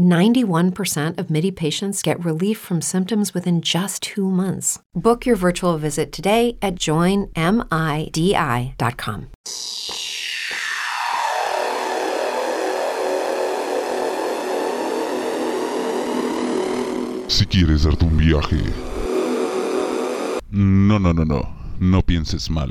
91% of MIDI patients get relief from symptoms within just two months. Book your virtual visit today at joinmidi.com. Si quieres darte un viaje. No, no, no, no. No pienses mal.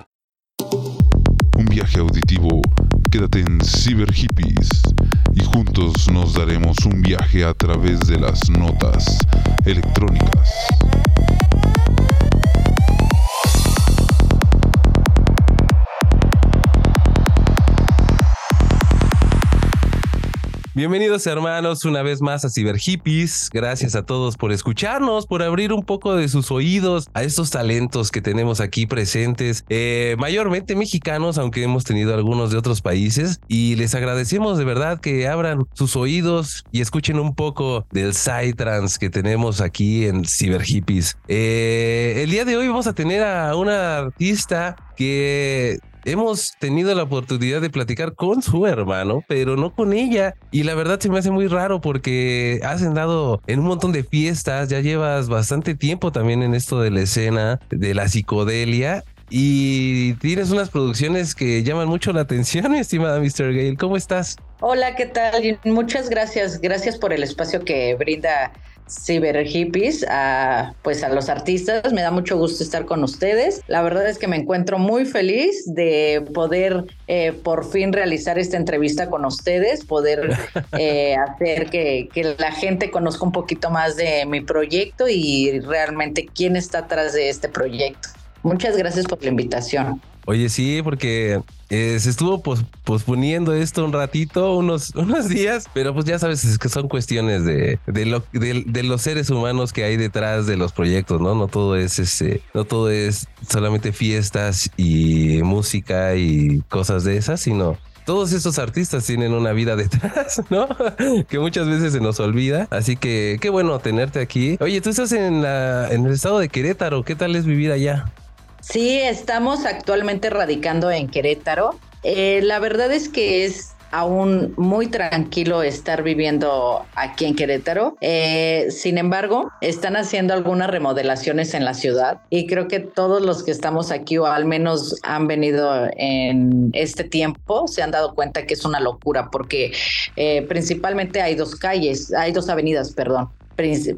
Viaje auditivo. Quédate en Cyber Hippies y juntos nos daremos un viaje a través de las notas electrónicas. Bienvenidos hermanos una vez más a Cyber Hippies. Gracias a todos por escucharnos, por abrir un poco de sus oídos a estos talentos que tenemos aquí presentes, eh, mayormente mexicanos, aunque hemos tenido algunos de otros países. Y les agradecemos de verdad que abran sus oídos y escuchen un poco del Psytrance que tenemos aquí en Cyber Hippies. Eh, el día de hoy vamos a tener a una artista que hemos tenido la oportunidad de platicar con su hermano, pero no con ella. Y la verdad se me hace muy raro porque has andado en un montón de fiestas, ya llevas bastante tiempo también en esto de la escena de la psicodelia. Y tienes unas producciones que llaman mucho la atención, mi estimada Mr. Gale. ¿Cómo estás? Hola, ¿qué tal? Muchas gracias. Gracias por el espacio que brinda Cyber Hippies a, pues a los artistas. Me da mucho gusto estar con ustedes. La verdad es que me encuentro muy feliz de poder eh, por fin realizar esta entrevista con ustedes, poder eh, hacer que, que la gente conozca un poquito más de mi proyecto y realmente quién está atrás de este proyecto. Muchas gracias por la invitación. Oye, sí, porque eh, se estuvo posponiendo esto un ratito, unos, unos días, pero pues ya sabes es que son cuestiones de, de, lo, de, los seres humanos que hay detrás de los proyectos, ¿no? No todo es ese, no todo es solamente fiestas y música y cosas de esas, sino todos estos artistas tienen una vida detrás, ¿no? que muchas veces se nos olvida. Así que qué bueno tenerte aquí. Oye, tú estás en, la, en el estado de Querétaro. ¿Qué tal es vivir allá? Sí, estamos actualmente radicando en Querétaro. Eh, la verdad es que es aún muy tranquilo estar viviendo aquí en Querétaro. Eh, sin embargo, están haciendo algunas remodelaciones en la ciudad y creo que todos los que estamos aquí o al menos han venido en este tiempo se han dado cuenta que es una locura porque eh, principalmente hay dos calles, hay dos avenidas, perdón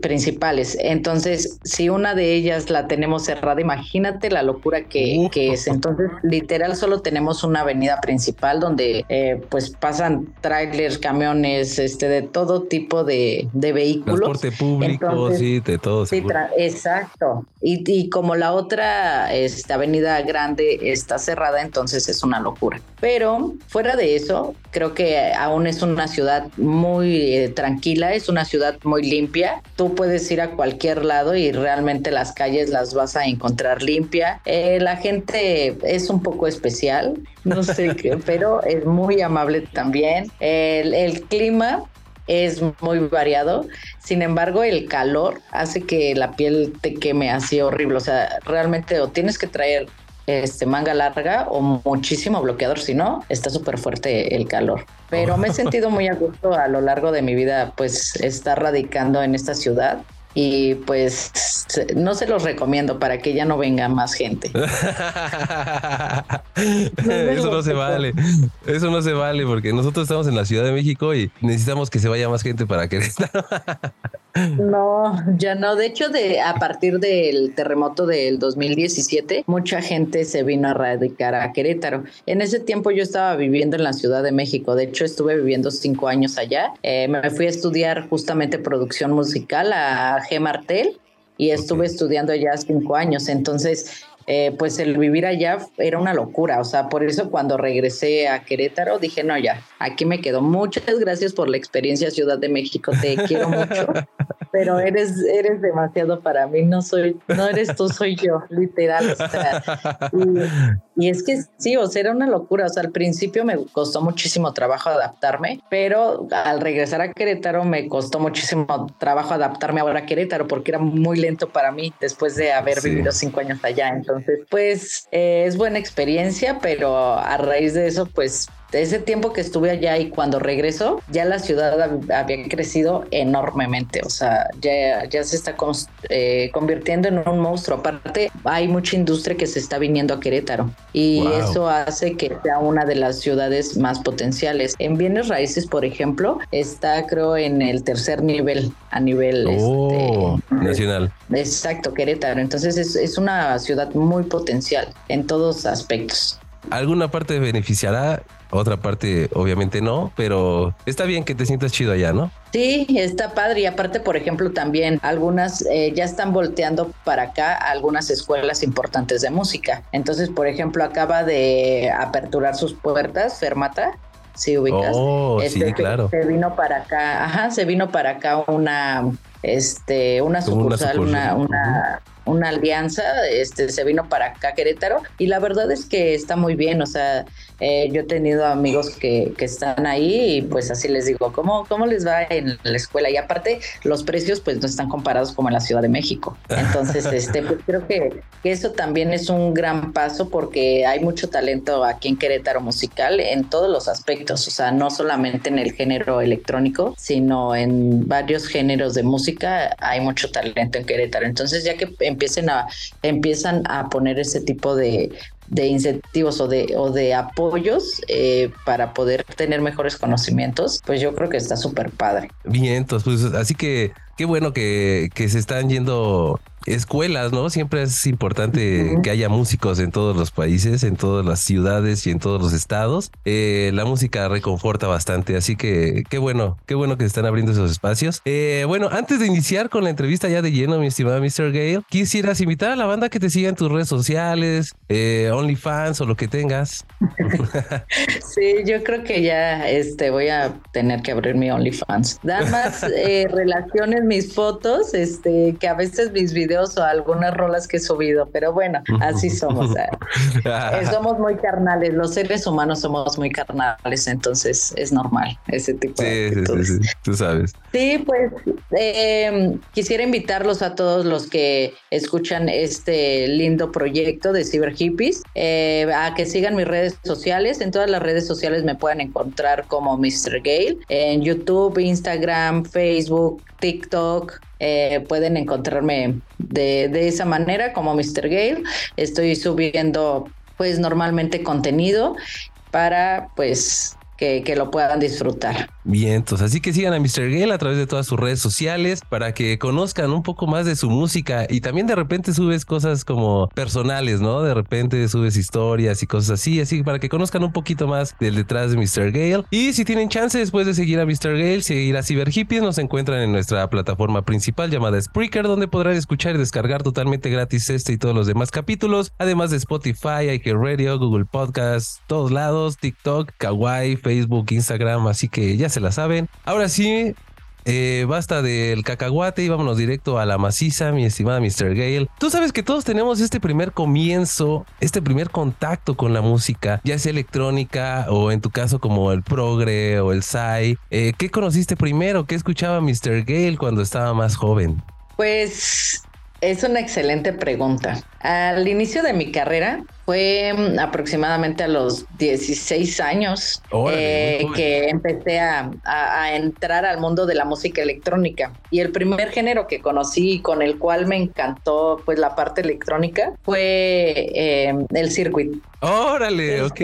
principales. Entonces, si una de ellas la tenemos cerrada, imagínate la locura que, es. Entonces, literal, solo tenemos una avenida principal donde eh, pues pasan trailers, camiones, este, de todo tipo de, vehículos. Transporte público, sí, de todo. Sí, exacto. Y, y, como la otra esta avenida grande está cerrada, entonces es una locura. Pero fuera de eso, creo que aún es una ciudad muy eh, tranquila, es una ciudad muy limpia Tú puedes ir a cualquier lado y realmente las calles las vas a encontrar limpia. Eh, la gente es un poco especial, no sé qué, pero es muy amable también. El, el clima es muy variado. Sin embargo, el calor hace que la piel te queme así horrible. O sea, realmente o tienes que traer este, manga larga o muchísimo bloqueador, si no, está súper fuerte el calor. Pero me he sentido muy a gusto a lo largo de mi vida, pues estar radicando en esta ciudad y pues no se los recomiendo para que ya no venga más gente. Eso no se vale. Eso no se vale porque nosotros estamos en la Ciudad de México y necesitamos que se vaya más gente para que No, ya no. De hecho, de a partir del terremoto del 2017, mucha gente se vino a radicar a Querétaro. En ese tiempo yo estaba viviendo en la Ciudad de México. De hecho, estuve viviendo cinco años allá. Eh, me fui a estudiar justamente producción musical a G. Martel y estuve estudiando allá cinco años. Entonces, eh, pues el vivir allá era una locura. O sea, por eso cuando regresé a Querétaro dije, no, ya, aquí me quedo. Muchas gracias por la experiencia Ciudad de México, te quiero mucho, pero eres, eres demasiado para mí, no soy, no eres tú, soy yo, literal. y, es que sí, o sea, era una locura. O sea, al principio me costó muchísimo trabajo adaptarme, pero al regresar a Querétaro me costó muchísimo trabajo adaptarme ahora a Querétaro porque era muy lento para mí después de haber vivido cinco años allá. Entonces, pues eh, es buena experiencia, pero a raíz de eso, pues ese tiempo que estuve allá y cuando regreso, ya la ciudad había crecido enormemente, o sea, ya, ya se está eh, convirtiendo en un monstruo. Aparte, hay mucha industria que se está viniendo a Querétaro y eso hace que sea una de las ciudades más potenciales. En bienes raíces, por ejemplo, está creo en el tercer nivel a nivel oh, este, nacional. Exacto, Querétaro. Entonces es, es una ciudad muy potencial en todos aspectos. ¿Alguna parte beneficiará otra parte obviamente no, pero está bien que te sientas chido allá, ¿no? Sí, está padre y aparte, por ejemplo, también algunas eh, ya están volteando para acá algunas escuelas importantes de música. Entonces, por ejemplo, acaba de aperturar sus puertas Fermata si ubicas. Oh, sí, este, claro. Se vino para acá, ajá, se vino para acá una, este, una sucursal, una, una, una, alianza, este, se vino para acá Querétaro y la verdad es que está muy bien, o sea, eh, yo he tenido amigos que, que, están ahí y pues así les digo, ¿cómo, ¿cómo les va en la escuela? Y aparte, los precios pues no están comparados como en la Ciudad de México. Entonces, este, pues creo que, que eso también es un gran paso porque hay mucho talento aquí en Querétaro musical en todos los aspectos, o sea, no solamente en el género electrónico, sino en varios géneros de música hay mucho talento en Querétaro. Entonces, ya que empiecen a, empiezan a poner ese tipo de, de incentivos o de, o de apoyos eh, para poder tener mejores conocimientos, pues yo creo que está súper padre. Bien, entonces, pues así que qué bueno que, que se están yendo escuelas, ¿no? Siempre es importante que haya músicos en todos los países, en todas las ciudades y en todos los estados. Eh, la música reconforta bastante, así que qué bueno, qué bueno que se están abriendo esos espacios. Eh, bueno, antes de iniciar con la entrevista ya de lleno, mi estimada Mr. Gale, quisieras invitar a la banda que te siga en tus redes sociales, eh, OnlyFans o lo que tengas. sí, yo creo que ya este, voy a tener que abrir mi OnlyFans. Dan más relaciones mis fotos, este, que a veces mis videos o algunas rolas que he subido, pero bueno, así somos. Eh, somos muy carnales, los seres humanos somos muy carnales, entonces es normal ese tipo de cosas. Sí, sí, tú sabes. Sí, pues em, quisiera invitarlos a todos los que escuchan este lindo proyecto de Cyber Hippies eh, a que sigan mis redes sociales. En todas las redes sociales me pueden encontrar como Mr. Gale en YouTube, Instagram, Facebook, TikTok. Eh, pueden encontrarme de, de, esa manera como Mr. Gale. Estoy subiendo pues normalmente contenido para pues que, lo puedan disfrutar. Bien, entonces así que sigan a Mr. Gale a través de todas sus redes sociales para que conozcan un poco más de su música y también de repente subes cosas como personales, ¿no? De repente subes historias y cosas así, así para que conozcan un poquito más del detrás de Mr. Gale. Y si tienen chance después de seguir a Mr. Gale, seguir a Cyber Hippies, nos encuentran en nuestra plataforma principal llamada Spreaker, donde podrán escuchar y descargar totalmente gratis este y todos los demás capítulos, además de Spotify, iHeartRadio, Google Podcasts, todos lados, TikTok, Kawaii, Facebook Instagram, así que ya se la saben. Ahora sí, eh, basta del cacahuate y vámonos directo a la maciza, mi estimada Mr. Gale. Tú sabes que todos tenemos este primer comienzo, este primer contacto con la música, ya sea electrónica o en tu caso como el progre o el sai. Eh, ¿Qué conociste primero? ¿Qué escuchaba Mr. Gale cuando estaba más joven? Pues Es una excelente pregunta. Al inicio de mi carrera fue mm, aproximadamente a los 16 años eh, que empecé a, entrar al mundo de la música electrónica. Y el primer género que conocí con el cual me encantó pues la parte electrónica fue eh, el circuit. Órale, ok.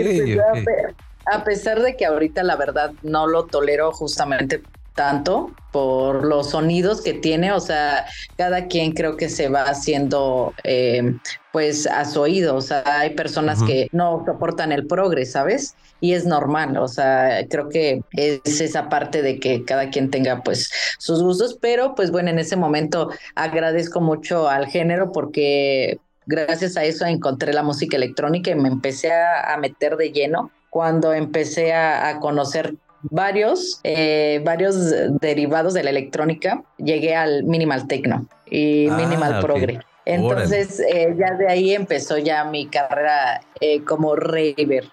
A pesar de que ahorita la verdad no lo tolero justamente tanto por los sonidos que tiene, o sea, cada quien creo que se va haciendo eh, pues a su oído, o sea, hay personas que no soportan el progres, ¿sabes? Y es normal, o sea, creo que es esa parte de que cada quien tenga pues sus gustos, pero pues bueno, en ese momento agradezco mucho al género porque gracias a eso encontré la música electrónica y me empecé a, meter de lleno cuando empecé a, a conocer varios, eh, varios derivados de la electrónica, llegué al minimal techno y ah, minimal progre. Entonces, eh, ya de ahí empezó ya mi carrera eh, como raver.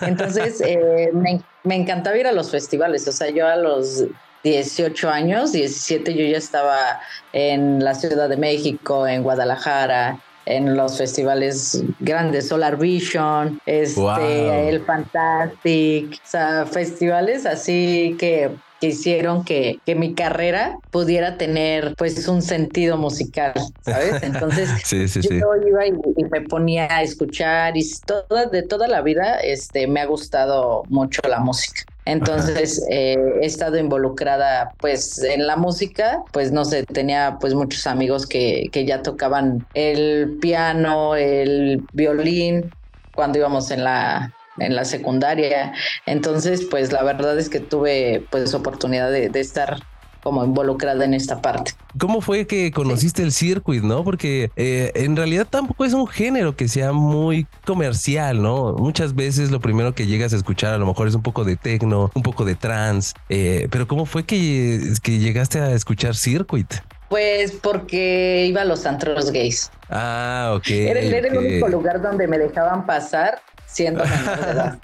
Entonces, me, me, encantaba ir a los festivales. O sea, yo a los 18 años, 17, yo ya estaba en la Ciudad de México, en Guadalajara, en los festivales grandes, Solar Vision, este, el Fantastic, o sea, festivales así que que hicieron que, que, mi carrera pudiera tener pues un sentido musical, ¿sabes? Entonces yo iba y, me ponía a escuchar y toda, de toda la vida este, me ha gustado mucho la música. Entonces eh, he estado involucrada pues en la música, pues no sé, tenía pues muchos amigos que, que ya tocaban el piano, el violín, cuando íbamos en la, en la secundaria. Entonces, pues la verdad es que tuve pues oportunidad de, de estar como involucrada en esta parte. ¿Cómo fue que conociste el circuit, no? Porque eh, en realidad tampoco es un género que sea muy comercial, ¿no? Muchas veces lo primero que llegas a escuchar a lo mejor es un poco de techno, un poco de trance, eh, pero ¿cómo fue que, que llegaste a escuchar circuit? Pues porque iba a los antros gays. Ah, ok. Era, el único lugar donde me dejaban pasar siendo menor de edad.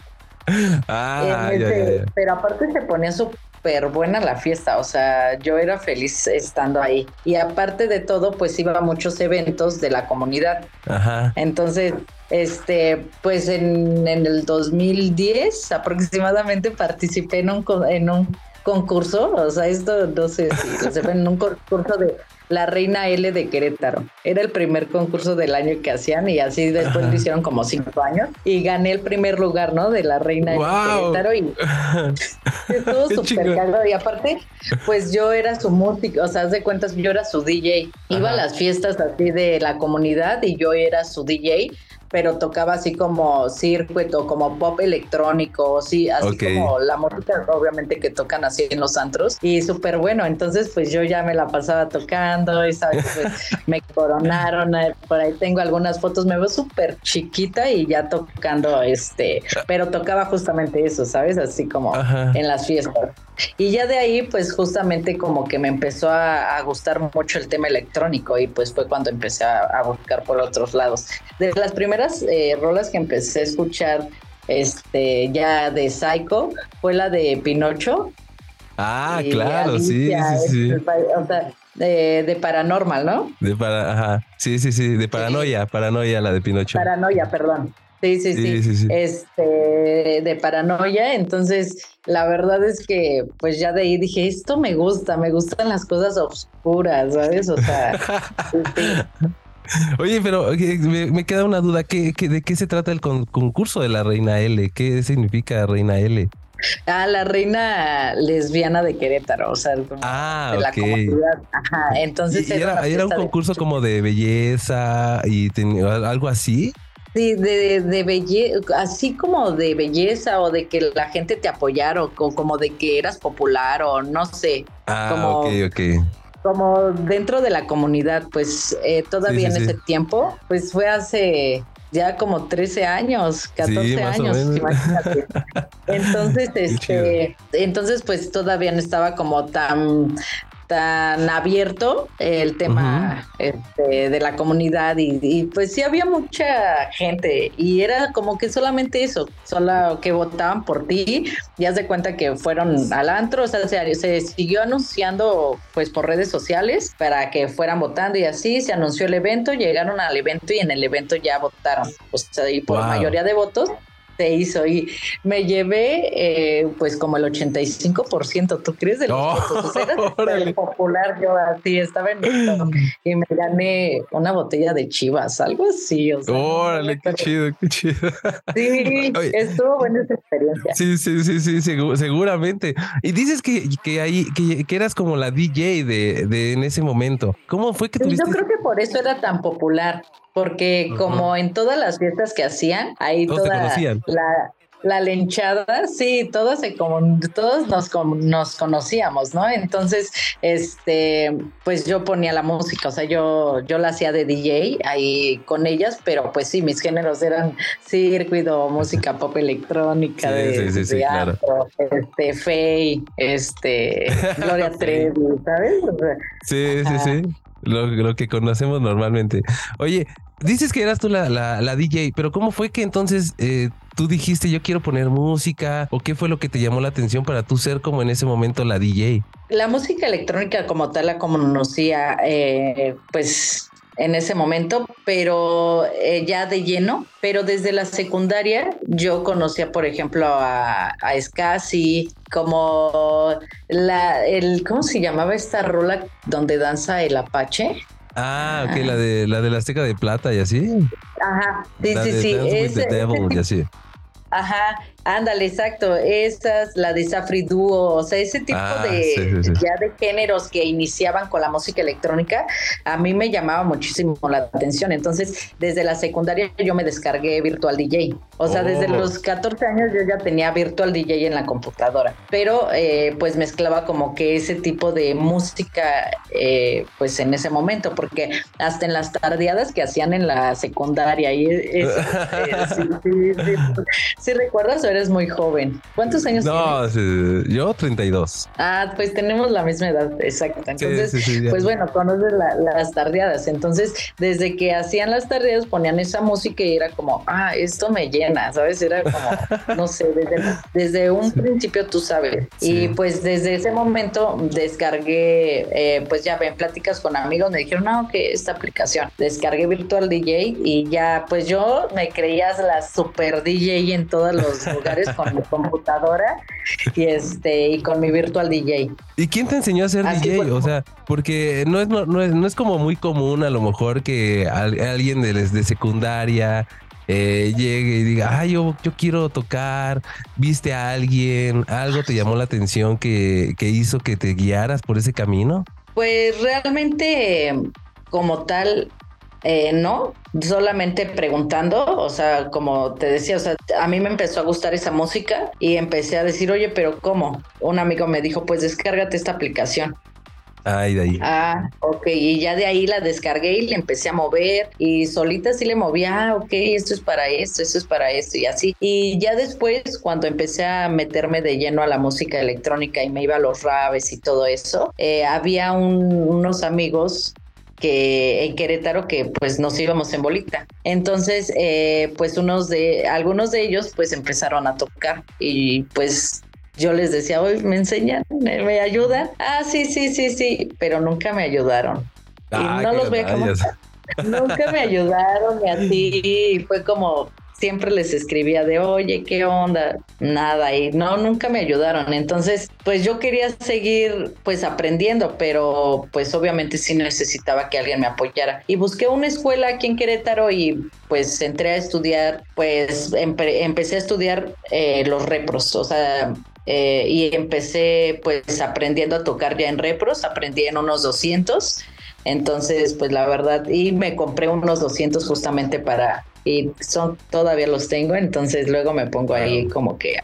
ah, ya, Pero aparte se ponía su súper buena la fiesta, o sea, yo era feliz estando ahí. Y aparte de todo, pues iba a muchos eventos de la comunidad. Ajá. Entonces, este, pues en, el 2010 aproximadamente participé en un, en un concurso, o sea, esto no sé si se en un concurso de la Reina L de Querétaro. Era el primer concurso del año que hacían y así después lo hicieron como cinco años y gané el primer lugar, ¿no? De la Reina L de Querétaro y estuvo súper caro. Y aparte, pues yo era su música, o sea, haz de cuentas, yo era su DJ. Iba a las fiestas así de la comunidad y yo era su DJ pero tocaba así como circuito, como pop electrónico, sí, así como la música obviamente que tocan así en los antros y súper bueno, entonces pues yo ya me la pasaba tocando y sabes, pues, me coronaron, eh, por ahí tengo algunas fotos, me veo súper chiquita y ya tocando este, pero tocaba justamente eso, ¿sabes? Así como en las fiestas. Y ya de ahí, pues justamente como que me empezó a, gustar mucho el tema electrónico y pues fue cuando empecé a, buscar por otros lados. De las primeras eh, rolas que empecé a escuchar este ya de Psycho fue la de Pinocho. Ah, claro, sí, sí, sí. O sea, de, Paranormal, ¿no? De para, ajá. Sí, sí, sí, de Paranoia, Paranoia, la de Pinocho. Paranoia, perdón. Sí, sí, sí, Este, de paranoia. Entonces, la verdad es que, pues ya de ahí dije, esto me gusta, me gustan las cosas oscuras, ¿sabes? O sea, Oye, pero me, queda una duda. ¿Qué, de qué se trata el concurso de la Reina L? ¿Qué significa Reina L? Ah, la reina lesbiana de Querétaro, o sea, ah, de la comunidad. Ajá, entonces era, era, un concurso como de belleza y algo así. Sí, de, de belleza, así como de belleza o de que la gente te apoyara o como de que eras popular o no sé. Ah, como, ok, ok. Como dentro de la comunidad, pues eh, todavía en ese tiempo, pues fue hace ya como 13 años, 14 años, imagínate. Entonces, este, entonces pues todavía no estaba como tan tan abierto el tema este, de la comunidad y, pues sí había mucha gente y era como que solamente eso, solo que votaban por ti y haz de cuenta que fueron al antro, o sea, se, se siguió anunciando pues por redes sociales para que fueran votando y así se anunció el evento, llegaron al evento y en el evento ya votaron, o sea, y por mayoría de votos se hizo y me llevé eh, pues como el 85%, ¿tú crees? De los oh, Era popular, yo así estaba en esto y me gané una botella de chivas, algo así. O sea, Órale, qué chido, qué chido. Sí, estuvo buena esa experiencia. Sí, sí, sí, sí, seguramente. Y dices que, que ahí, que, que, eras como la DJ de, de en ese momento. ¿Cómo fue que tuviste? Yo creo que por eso era tan popular porque como en todas las fiestas que hacían, ahí toda la, la lenchada, sí, todos se como todos nos, nos conocíamos, ¿no? Entonces, este, pues yo ponía la música, o sea, yo, yo la hacía de DJ ahí con ellas, pero pues sí, mis géneros eran circuito, música pop electrónica, de, este, Faye, este, Gloria Trevi, ¿sabes? sí, sí, sí. Lo, lo, que conocemos normalmente. Oye, dices que eras tú la, la, DJ, pero ¿cómo fue que entonces eh, tú dijiste yo quiero poner música? ¿O qué fue lo que te llamó la atención para tú ser como en ese momento la DJ? La música electrónica como tal la conocía eh, pues en ese momento, pero eh, ya de lleno. Pero desde la secundaria yo conocía, por ejemplo, a, a Scassi, como la, el, ¿cómo se llamaba esta rola donde danza el Apache? Ah, ok, la de la de la Azteca de Plata y así. Ajá, sí, sí, sí. Ese, y así. Ajá, Ándale, exacto. Esas, la de Safri Duo, o sea, ese tipo ah, de ya de géneros que iniciaban con la música electrónica, a mí me llamaba muchísimo la atención. Entonces, desde la secundaria yo me descargué Virtual DJ. O sea, desde oh. los 14 años yo ya tenía Virtual DJ en la computadora. Pero eh, pues mezclaba como que ese tipo de música, eh, pues en ese momento, porque hasta en las tardeadas que hacían en la secundaria, y eh, sí, sí, sí, sí, recuerdas eres muy joven. ¿Cuántos años no, tienes? yo 32. Ah, pues tenemos la misma edad, exacto. Entonces, pues bueno, conoces las tardeadas. Entonces, desde que hacían las tardeadas ponían esa música y era como, ah, esto me llena, ¿sabes? Era como, no sé, desde, un principio tú sabes. Y pues desde ese momento descargué, eh, pues ya ven, pláticas con amigos, me dijeron, no, que esta aplicación. Descargué Virtual DJ y ya, pues yo me creías la super DJ en todos los con mi computadora y este y con mi virtual DJ. ¿Y quién te enseñó a ser DJ? O sea, porque no es, no, es, no es como muy común a lo mejor que alguien de, de secundaria eh, llegue y diga, ah, yo, yo quiero tocar, viste a alguien, algo te llamó la atención que, que hizo que te guiaras por ese camino? Pues realmente como tal, eh, no, solamente preguntando, o sea, como te decía, o sea, a mí me empezó a gustar esa música y empecé a decir, oye, pero ¿cómo? Un amigo me dijo, pues descárgate esta aplicación. Ay, de ahí. Ah, ok, y ya de ahí la descargué y le empecé a mover y solita sí le movía, ah, ok, esto es para esto, esto es para esto y así. Y ya después, cuando empecé a meterme de lleno a la música electrónica y me iba a los raves y todo eso, eh, había unos amigos que en Querétaro que pues nos íbamos en bolita. Entonces, eh, pues unos de, algunos de ellos pues empezaron a tocar y pues yo les decía, hoy me enseñan, me, ayudan. Ah, sí, sí, sí, sí, pero nunca me ayudaron. y no los voy a Nunca me ayudaron y así fue como siempre les escribía de, oye, ¿qué onda? Nada, y no, nunca me ayudaron. Entonces, pues yo quería seguir pues aprendiendo, pero pues obviamente sí necesitaba que alguien me apoyara. Y busqué una escuela aquí en Querétaro y pues entré a estudiar, pues empecé a estudiar eh, los repros, o sea, eh, y empecé pues aprendiendo a tocar ya en repros, aprendí en unos 200. Entonces, pues la verdad, y me compré unos 200 justamente para y son todavía los tengo, entonces luego me pongo ahí como que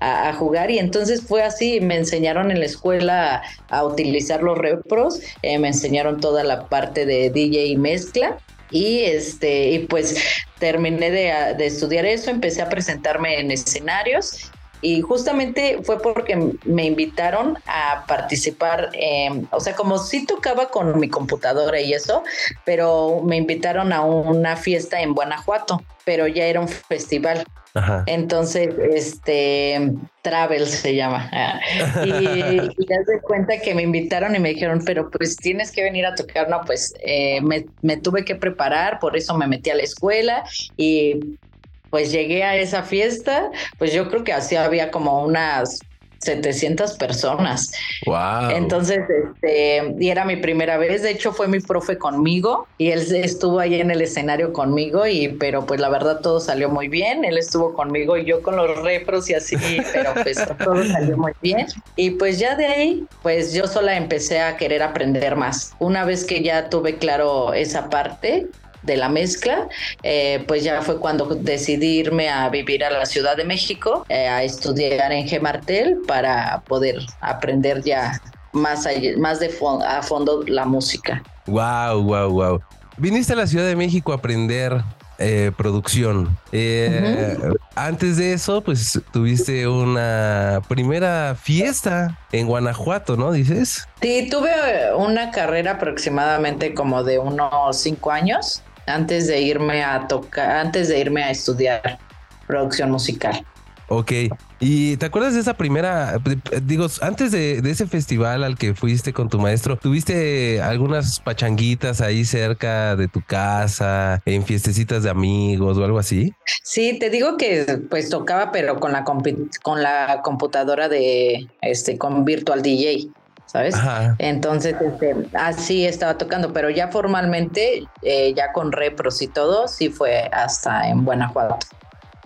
a, jugar. Y entonces fue así, me enseñaron en la escuela a, utilizar los repros, eh, me enseñaron toda la parte de DJ y mezcla. Y este y pues terminé de, de, estudiar eso, empecé a presentarme en escenarios y justamente fue porque me invitaron a participar, o sea, como sí tocaba con mi computadora y eso, pero me invitaron a una fiesta en Guanajuato, pero ya era un festival. Entonces, este, Travel se llama. Y, y te das cuenta que me invitaron y me dijeron, pero pues tienes que venir a tocar. No, pues eh, me, me tuve que preparar, por eso me metí a la escuela y pues llegué a esa fiesta, pues yo creo que así había como unas 700 personas. Wow. Entonces, este, y era mi primera vez, de hecho fue mi profe conmigo y él estuvo ahí en el escenario conmigo y pero pues la verdad todo salió muy bien, él estuvo conmigo y yo con los repros y así, pero pues todo salió muy bien y pues ya de ahí, pues yo sola empecé a querer aprender más. Una vez que ya tuve claro esa parte, de la mezcla, eh, pues ya fue cuando decidí irme a vivir a la Ciudad de México, eh, a estudiar en Gemartel para poder aprender ya más, más de a fondo la música. Wow, wow, wow. Viniste a la Ciudad de México a aprender eh, producción. Antes de eso, pues tuviste una primera fiesta en Guanajuato, ¿no? Dices. Sí, tuve una carrera aproximadamente como de unos cinco años antes de irme a tocar, antes de irme a estudiar producción musical. Ok, ¿y te acuerdas de esa primera, digo, antes de, ese festival al que fuiste con tu maestro, tuviste algunas pachanguitas ahí cerca de tu casa, en fiestecitas de amigos o algo así? Sí, te digo que pues tocaba, pero con la, con la computadora de, este, con Virtual DJ. ¿Sabes? Entonces, este, así estaba tocando, pero ya formalmente, eh, ya con repros y todo, sí fue hasta en Guanajuato.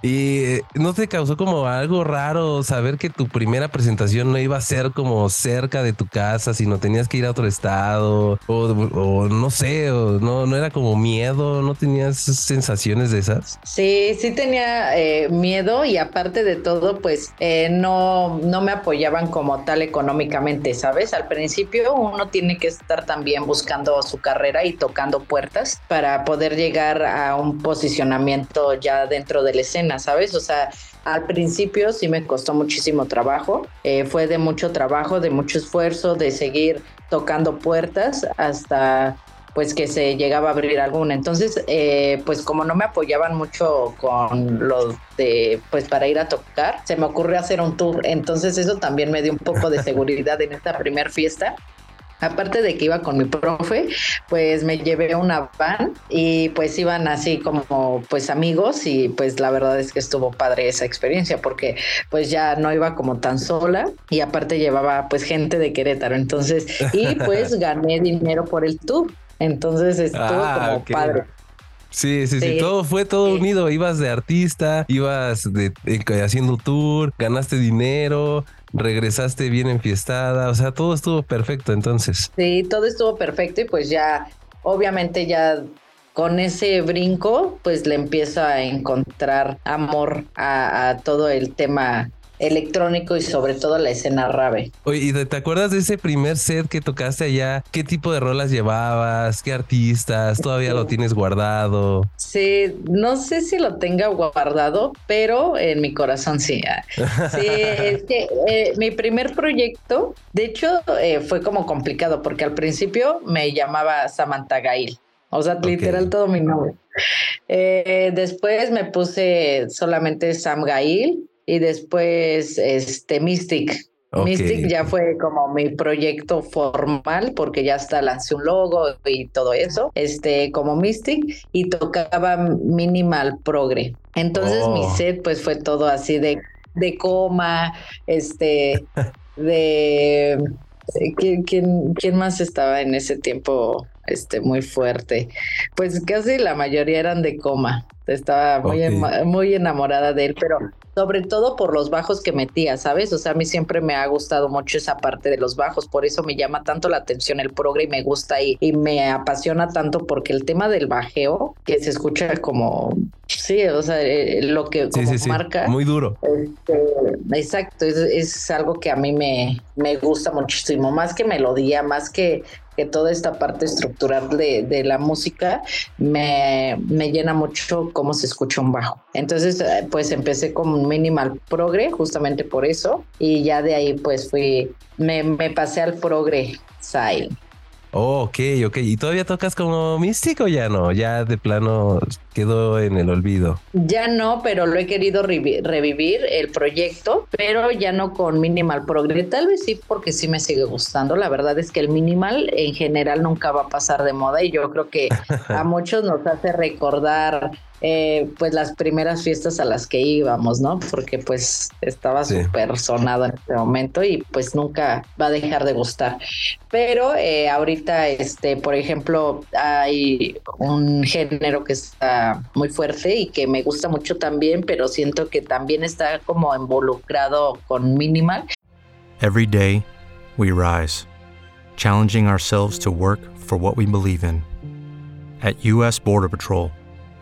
¿Y eh, no te causó como algo raro saber que tu primera presentación no iba a ser como cerca de tu casa, sino tenías que ir a otro estado? O, no sé, o no, no era como miedo, ¿no tenías sensaciones de esas? Sí, sí tenía eh, miedo y aparte de todo, pues eh, no, no me apoyaban como tal económicamente, ¿sabes? Al principio uno tiene que estar también buscando su carrera y tocando puertas para poder llegar a un posicionamiento ya dentro del ¿sabes? O sea, al principio sí me costó muchísimo trabajo, eh, fue de mucho trabajo, de mucho esfuerzo, de seguir tocando puertas hasta pues que se llegaba a abrir alguna. Entonces, eh, pues como no me apoyaban mucho con los de, pues para ir a tocar, se me ocurrió hacer un tour. Entonces eso también me dio un poco de seguridad en esta primera fiesta Aparte de que iba con mi profe, pues me llevé una van y pues iban así como pues amigos y pues la verdad es que estuvo padre esa experiencia porque pues ya no iba como tan sola y aparte llevaba pues gente de Querétaro, entonces y pues gané dinero por el tour. Entonces estuvo ah, como padre. Sí, sí, sí, todo fue todo unido. Ibas de artista, ibas de, haciendo tour, ganaste dinero, regresaste bien enfiestada, o sea, todo estuvo perfecto entonces. Sí, todo estuvo perfecto y pues ya, obviamente ya con ese brinco, pues le empiezo a encontrar amor a, a todo el tema electrónico y sobre todo la escena rave. Oye, ¿y te acuerdas de ese primer set que tocaste allá? ¿Qué tipo de rolas llevabas? ¿Qué artistas? ¿Todavía lo tienes guardado? Sí, no sé si lo tenga guardado, pero en mi corazón sí. Sí, es que eh, mi primer proyecto, de hecho, eh, fue como complicado porque al principio me llamaba Samantha Gail. O sea, literal todo mi nombre. Eh, después me puse solamente Sam Gail y después este Mystic. Mystic ya fue como mi proyecto formal porque ya hasta lancé un logo y todo eso, este como Mystic y tocaba minimal progre. Entonces mi oh. set pues fue todo así de, de coma, este, de ¿quién, quién, quién más estaba en ese tiempo? Este, muy fuerte. Pues casi la mayoría eran de coma. Estaba muy, muy enamorada de él, pero sobre todo por los bajos que metía, ¿sabes? O sea, a mí siempre me ha gustado mucho esa parte de los bajos, por eso me llama tanto la atención el progre y me gusta y, y me apasiona tanto porque el tema del bajeo, que se escucha como Sí, o sea, eh, lo que como marca. Muy duro. Este, exacto, es, algo que a mí me, me gusta muchísimo, más que melodía, más que, que toda esta parte estructural de, de la música, me, me, llena mucho cómo se escucha un bajo. Entonces, eh, pues empecé con minimal progre, justamente por eso, y ya de ahí pues fui, me, me pasé al progre side. Oh, ok, ok. ¿Y todavía tocas como místico ya no? Ya de plano quedó en el olvido. Ya no, pero lo he querido revivir el proyecto, pero ya no con Minimal Progress. Tal vez sí, porque sí me sigue gustando. La verdad es que el Minimal en general nunca va a pasar de moda y yo creo que a muchos nos hace recordar eh, pues las primeras fiestas a las que íbamos, ¿no? Porque pues estaba súper sonado en este momento y pues nunca va a dejar de gustar. Pero eh, ahorita, este, por ejemplo, hay un género que está muy fuerte y que me gusta mucho también, pero siento que también está como involucrado con minimal. Every day we rise, challenging ourselves to work for what we believe in. At US Border Patrol,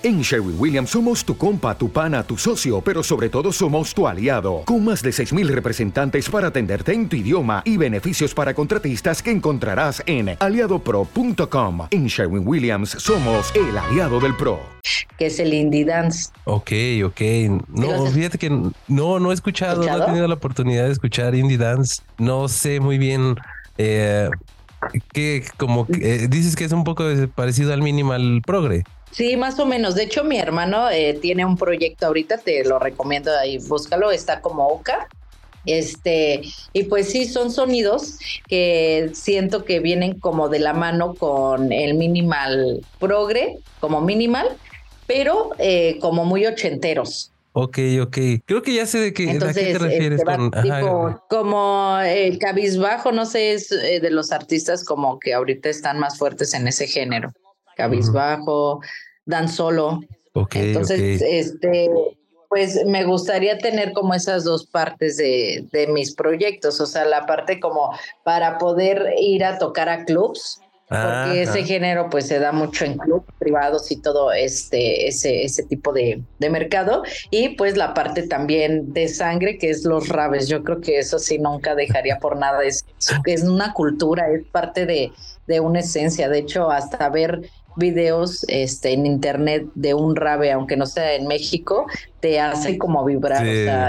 En Sherwin Williams somos tu compa, tu pana, tu socio, pero sobre todo somos tu aliado, con más de 6.000 representantes para atenderte en tu idioma y beneficios para contratistas que encontrarás en aliadopro.com. En Sherwin Williams somos el aliado del PRO. Que es el Indie Dance. Ok, ok. No, fíjate que no, no he escuchado, no he tenido la oportunidad de escuchar Indie Dance. No sé muy bien... Eh, que como eh, dices que es un poco parecido al minimal progre. Sí, más o menos. De hecho, mi hermano eh, tiene un proyecto ahorita, te lo recomiendo ahí, búscalo, está como Oka. Este, y pues sí, son sonidos que siento que vienen como de la mano con el minimal progre, como minimal, pero eh, como muy ochenteros. Ok, ok. Creo que ya sé de qué, ¿a qué te refieres. Este, como el cabizbajo, no sé, es eh, de los artistas como que ahorita están más fuertes en ese género cabizbajo, dan solo. Entonces, este, pues me gustaría tener como esas dos partes de, de, mis proyectos, o sea, la parte como para poder ir a tocar a clubs, porque ese género pues se da mucho en clubes privados y todo este, ese, ese tipo de, de, mercado, y pues la parte también de sangre, que es los rabes, yo creo que eso sí nunca dejaría por nada, es, es una cultura, es parte de, de una esencia, de hecho hasta ver videos este, en internet de un rave, aunque no sea en México, te hace como vibrar.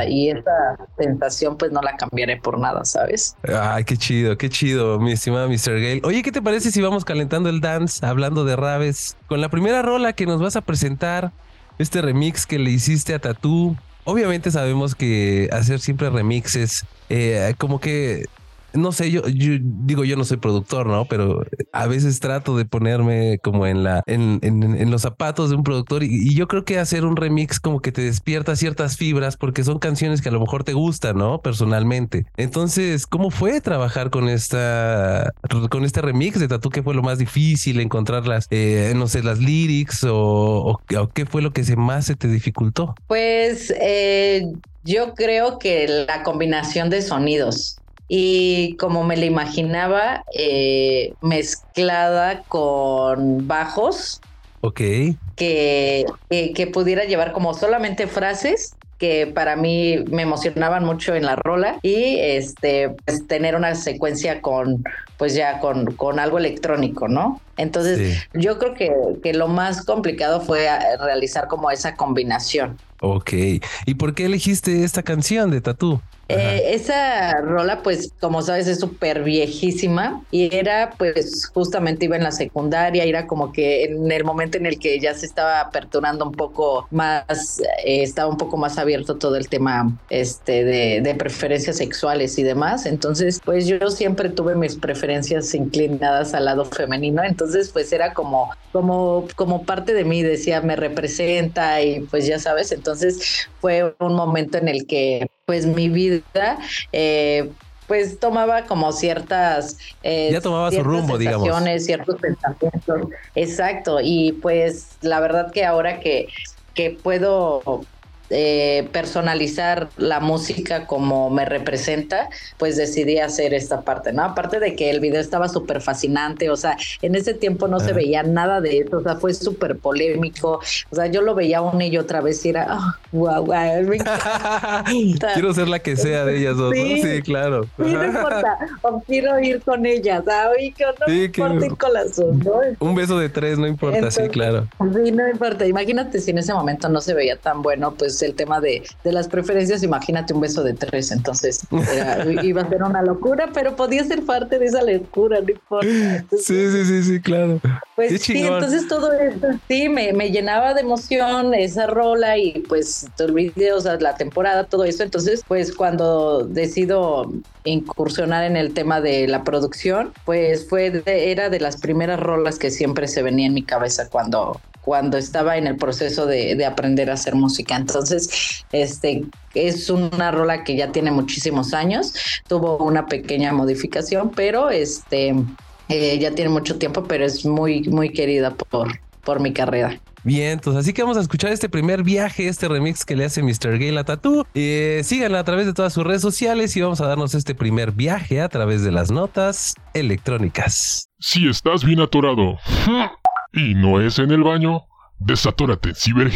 y esa sensación, pues no la cambiaré por nada, ¿sabes? Ay, qué chido, qué chido, mi estimada Mr. Gale. Oye, ¿qué te parece si vamos calentando el dance hablando de raves? Con la primera rola que nos vas a presentar, este remix que le hiciste a Tatú. Obviamente sabemos que hacer siempre remixes, eh, como que no sé, yo, digo, yo no soy productor, ¿no? Pero a veces trato de ponerme como en la, en, en, los zapatos de un productor y, yo creo que hacer un remix como que te despierta ciertas fibras porque son canciones que a lo mejor te gustan, ¿no? Personalmente. Entonces, ¿cómo fue trabajar con esta, con este remix de Tatu? ¿Qué fue lo más difícil? Encontrar las, eh, no sé, las lyrics o, qué fue lo que más se te dificultó? Pues eh, yo creo que la combinación de sonidos y como me la imaginaba, eh, mezclada con bajos. Ok. Que, que, pudiera llevar como solamente frases que para mí me emocionaban mucho en la rola y este pues, tener una secuencia con pues ya con, con algo electrónico, ¿no? Entonces yo creo que, que, lo más complicado fue realizar como esa combinación. Ok. ¿Y por qué elegiste esta canción de Tatú? Eh, esa rola, pues, como sabes, es súper viejísima y era, pues, justamente iba en la secundaria, era como que en el momento en el que ya se estaba aperturando un poco más, eh, estaba un poco más abierto todo el tema este, de, de, preferencias sexuales y demás. Entonces, pues yo siempre tuve mis preferencias inclinadas al lado femenino, entonces, pues era como, como, como parte de mí, decía, me representa y pues ya sabes, entonces fue un momento en el que pues mi vida eh, pues tomaba como ciertas... Eh, ya tomaba su rumbo, digamos. Ciertos pensamientos. Exacto. Y pues la verdad que ahora que, que puedo eh, personalizar la música como me representa, pues decidí hacer esta parte, ¿no? Aparte de que el video estaba súper fascinante, o sea, en ese tiempo no se veía nada de eso, o sea, fue súper polémico, o sea, yo lo veía una y otra vez y era, wow, wow, Quiero ser la que sea de ellas dos, sí, ¿no? Sí, claro. Sí, no importa, o quiero ir con ellas, ¿sabes? Que no sí, importa ir con las dos, ¿no? Un beso de tres, no importa, sí, claro. Sí, no importa, imagínate si en ese momento no se veía tan bueno, pues el tema de, las preferencias, imagínate un beso de tres, entonces iba a ser una locura, pero podía ser parte de esa locura, no importa. sí, sí, sí, sí, claro. Pues sí, entonces todo eso, sí, me, me, llenaba de emoción esa rola y pues el video, o sea, la temporada, todo eso, entonces pues cuando decido incursionar en el tema de la producción, pues fue era de las primeras rolas que siempre se venía en mi cabeza cuando cuando estaba en el proceso de, aprender a hacer música. Entonces, este es una rola que ya tiene muchísimos años, tuvo una pequeña modificación, pero este eh, ya tiene mucho tiempo, pero es muy, muy querida por, por mi carrera. Bien, entonces así que vamos a escuchar este primer viaje, este remix que le hace Mr. Gay la Tattoo. Eh, síganla a través de todas sus redes sociales y vamos a darnos este primer viaje a través de las notas electrónicas. Si estás bien atorado y no es en el baño, desatórate, ciber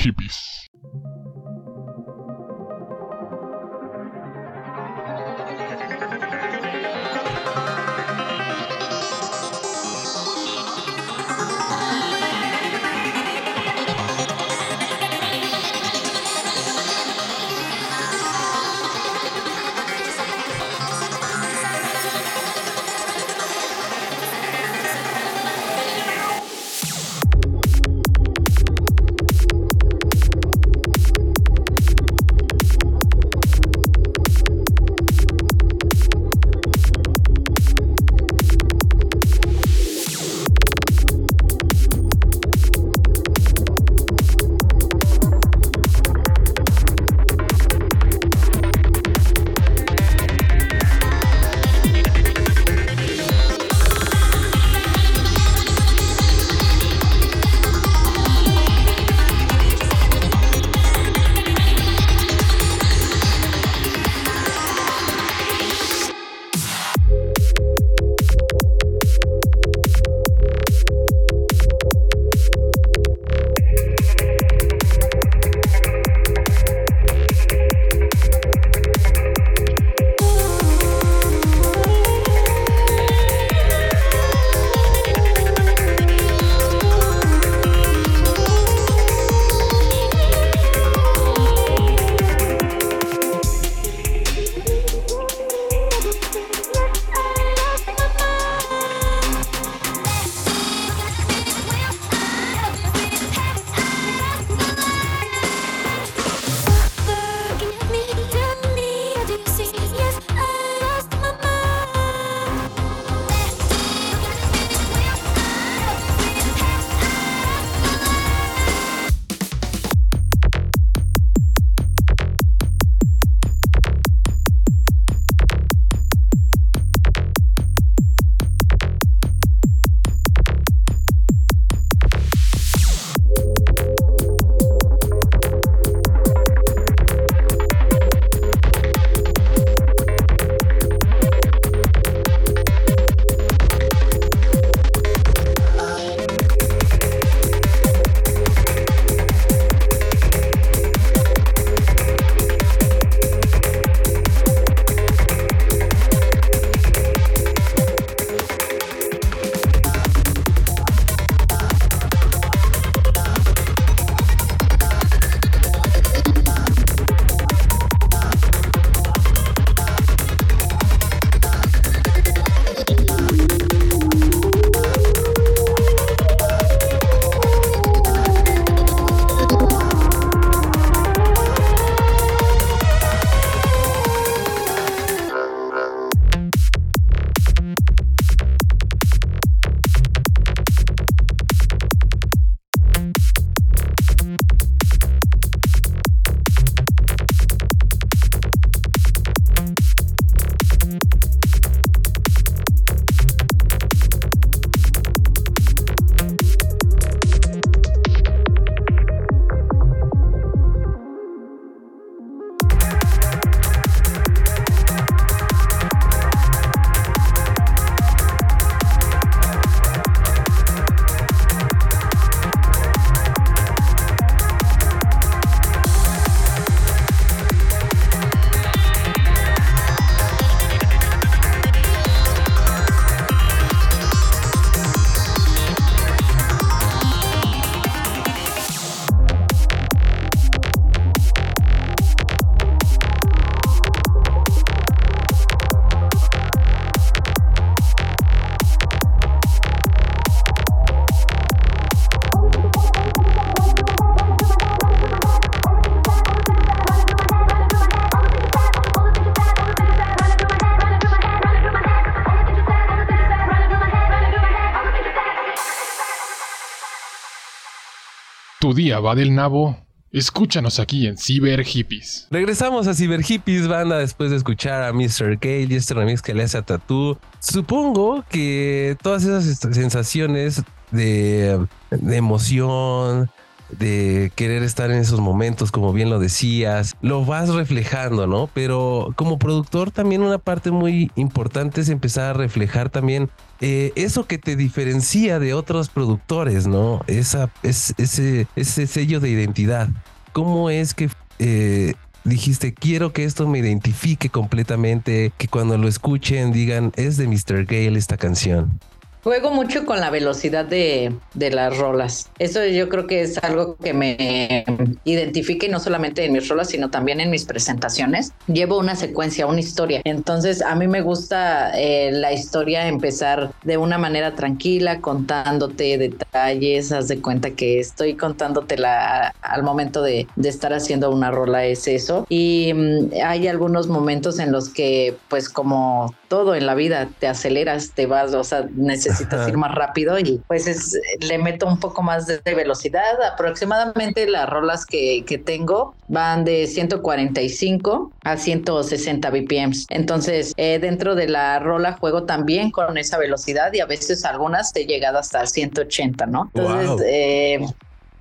día va del nabo, escúchanos aquí en Cyber Hippies. Regresamos a Cyber Hippies, banda, después de escuchar a Mr. Gale y este remix que le hace a Tattoo. Supongo que todas esas sensaciones de, de emoción, de querer estar en esos momentos, como bien lo decías, lo vas reflejando, ¿no? Pero como productor también una parte muy importante es empezar a reflejar también eh, eso que te diferencia de otros productores, ¿no? Esa, es, ese, ese sello de identidad. ¿Cómo es que... Eh, dijiste, quiero que esto me identifique completamente, que cuando lo escuchen digan, es de Mr. Gale esta canción. Juego mucho con la velocidad de, las rolas. Eso yo creo que es algo que me identifique no solamente en mis rolas, sino también en mis presentaciones. Llevo una secuencia, una historia. Entonces a mí me gusta eh, la historia empezar de una manera tranquila, contándote detalles. Haz de cuenta que estoy contándotela al momento de, estar haciendo una rola, es eso. Y mm, hay algunos momentos en los que, pues como todo en la vida, te aceleras, te vas, o sea, necesitas ir más rápido y pues es, le meto un poco más de, velocidad. Aproximadamente las rolas que, que, tengo van de 145 a 160 BPMs. Entonces, eh, dentro de la rola juego también con esa velocidad y a veces algunas he llegado hasta 180, ¿no? Entonces, eh,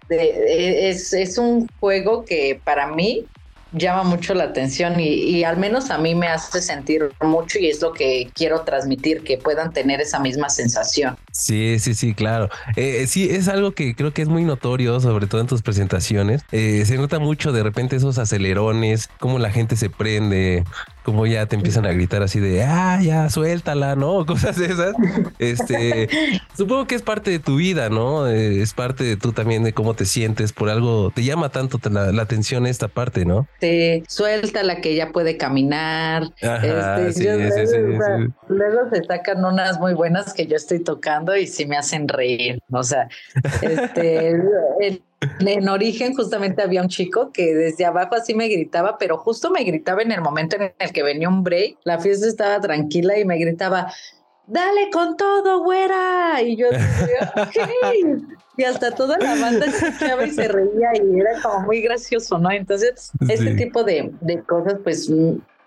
es, es un juego que para mí llama mucho la atención y, al menos a mí me hace sentir mucho y es lo que quiero transmitir, que puedan tener esa misma sensación. Sí, sí, sí, claro. Eh, sí, es algo que creo que es muy notorio, sobre todo en tus presentaciones. Eh, se nota mucho de repente esos acelerones, cómo la gente se prende, como ya te empiezan a gritar así de, ah, ya, suéltala, ¿no? Cosas de esas. Este, supongo que es parte de tu vida, ¿no? Eh, es parte de tú también de cómo te sientes, por algo, te llama tanto la, atención esta parte, ¿no? Te suéltala que ya puede caminar. este, sí, sí, sí, luego se sacan unas muy buenas que yo estoy tocando y sí me hacen reír. O sea, este, en origen justamente había un chico que desde abajo así me gritaba, pero justo me gritaba en el momento en el que venía un break, la fiesta estaba tranquila y me gritaba, dale con todo, güera. Y yo decía, Y hasta toda la banda escuchaba y se reía y era como muy gracioso, ¿no? Entonces, este tipo de, de cosas, pues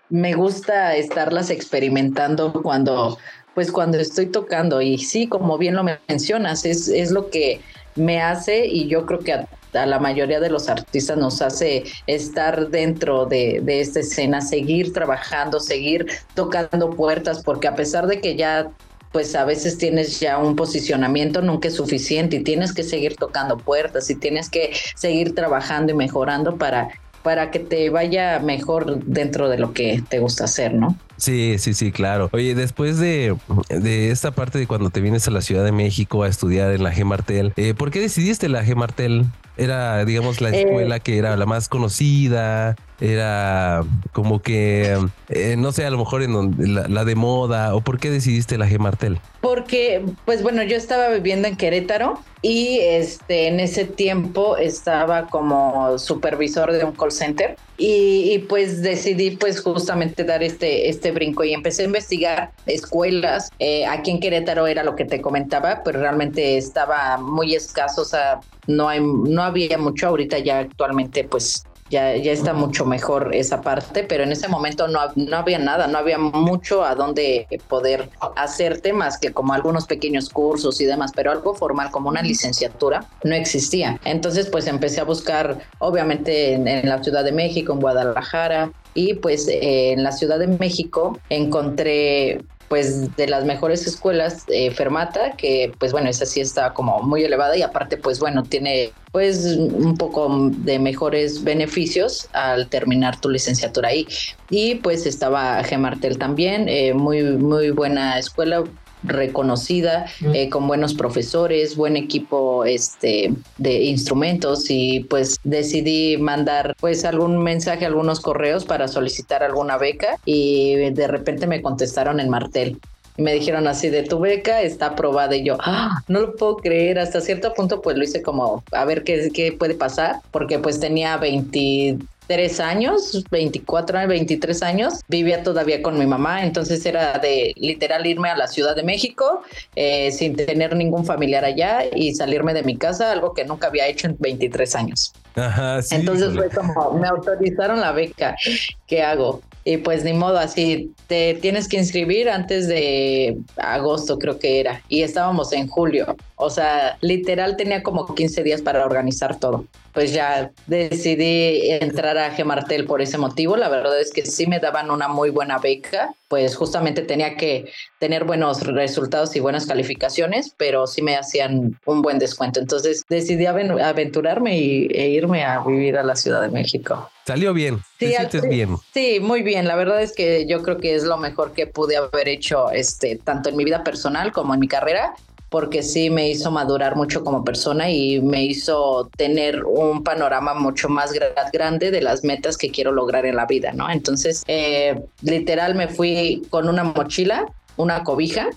me gusta estarlas experimentando cuando, pues cuando estoy tocando. Y sí, como bien lo mencionas, es, es lo que me hace y yo creo que a, la mayoría de los artistas nos hace estar dentro de, de, esta escena, seguir trabajando, seguir tocando puertas, porque a pesar de que ya pues a veces tienes ya un posicionamiento nunca es suficiente y tienes que seguir tocando puertas y tienes que seguir trabajando y mejorando para para que te vaya mejor dentro de lo que te gusta hacer, ¿no? Sí, sí, sí, claro. Oye, después de, de esta parte de cuando te vienes a la Ciudad de México a estudiar en la G Martel, eh, ¿por qué decidiste la G Martel? Era, digamos, la eh, escuela que era la más conocida, era como que, eh, no sé, a lo mejor en donde, la, de moda, o por qué decidiste la G Martel? Porque, pues bueno, yo estaba viviendo en Querétaro y este, en ese tiempo estaba como supervisor de un call center y, pues decidí pues justamente dar este, este brinco y empecé a investigar escuelas. Eh, aquí en Querétaro era lo que te comentaba, pero realmente estaba muy escaso, o sea, no, hay, no había mucho ahorita ya actualmente pues ya, ya está mucho mejor esa parte, pero en ese momento no, no había nada, no había mucho a dónde poder hacerte más que como algunos pequeños cursos y demás, pero algo formal como una licenciatura no existía. Entonces pues empecé a buscar obviamente en, la Ciudad de México, en Guadalajara, y pues eh, en la Ciudad de México encontré pues de las mejores escuelas, eh, Fermata, que pues bueno, esa sí está como muy elevada y aparte pues bueno, tiene pues un poco de mejores beneficios al terminar tu licenciatura ahí. Y pues estaba Gemartel también, eh, muy, muy buena escuela, reconocida, eh, con buenos profesores, buen equipo este, de instrumentos y pues decidí mandar pues algún mensaje, algunos correos para solicitar alguna beca y de repente me contestaron en Martel. Y me dijeron así de tu beca está aprobada y yo ¡Ah! no lo puedo creer hasta cierto punto pues lo hice como a ver qué, qué puede pasar porque pues tenía 20 tres años, 24, 23 años, vivía todavía con mi mamá, entonces era de literal irme a la Ciudad de México eh, sin tener ningún familiar allá y salirme de mi casa, algo que nunca había hecho en 23 años. Ajá, sí, entonces fue como, me autorizaron la beca, ¿qué hago? Y pues ni modo, así te tienes que inscribir antes de agosto, creo que era. Y estábamos en julio. O sea, literal tenía como 15 días para organizar todo. Pues ya decidí entrar a Gemartel por ese motivo. La verdad es que sí me daban una muy buena beca. Pues justamente tenía que tener buenos resultados y buenas calificaciones, pero sí me hacían un buen descuento. Entonces decidí aventurarme y, e irme a vivir a la Ciudad de México. Salió bien. Sí, bien. Sí, muy bien. La verdad es que yo creo que es lo mejor que pude haber hecho, este, tanto en mi vida personal como en mi carrera, porque sí me hizo madurar mucho como persona y me hizo tener un panorama mucho más grande de las metas que quiero lograr en la vida, ¿no? Entonces, eh, literal me fui con una mochila, una cobija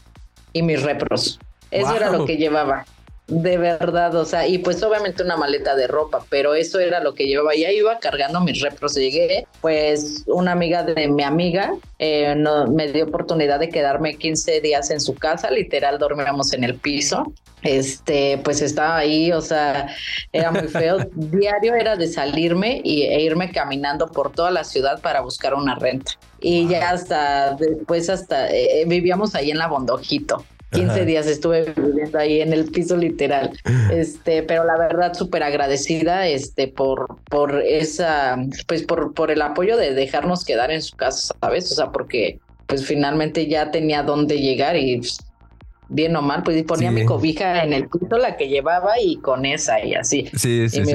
y mis repros. Eso era lo que llevaba. De verdad, o sea, y pues obviamente una maleta de ropa, pero eso era lo que llevaba. Ya iba cargando mis repros. Llegué, pues una amiga de mi amiga eh, no, me dio oportunidad de quedarme 15 días en su casa, literal dormíamos en el piso. Este, pues estaba ahí, o sea, era muy feo. Diario era de salirme y, e irme caminando por toda la ciudad para buscar una renta. Y ya hasta después, hasta eh, vivíamos ahí en la Bondojito. 15 días estuve viviendo ahí en el piso literal. Este, pero la verdad súper agradecida este por por esa pues por por el apoyo de dejarnos quedar en su casa, ¿sabes? O sea, porque pues finalmente ya tenía dónde llegar y pues, bien o mal, pues ponía mi cobija en el piso, la que llevaba y con esa y así. Sí, sí, y mi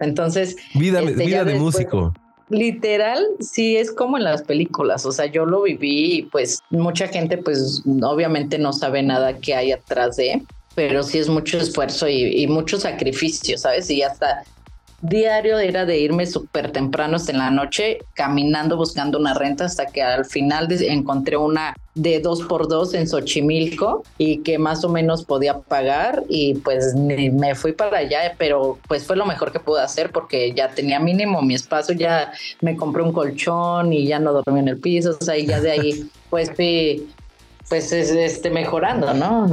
Entonces, vida, este, vida de músico literal, sí es como en las películas, o sea, yo lo viví y pues mucha gente pues obviamente no sabe nada que hay atrás de, pero sí es mucho esfuerzo y, y mucho sacrificio, ¿sabes? Y hasta diario era de irme súper temprano en la noche caminando buscando una renta hasta que al final encontré una de dos por dos en Xochimilco y que más o menos podía pagar y pues me fui para allá, pero pues fue lo mejor que pude hacer porque ya tenía mínimo mi espacio, ya me compré un colchón y ya no dormí en el piso, o sea, y ya de ahí pues fui pues este mejorando, ¿no?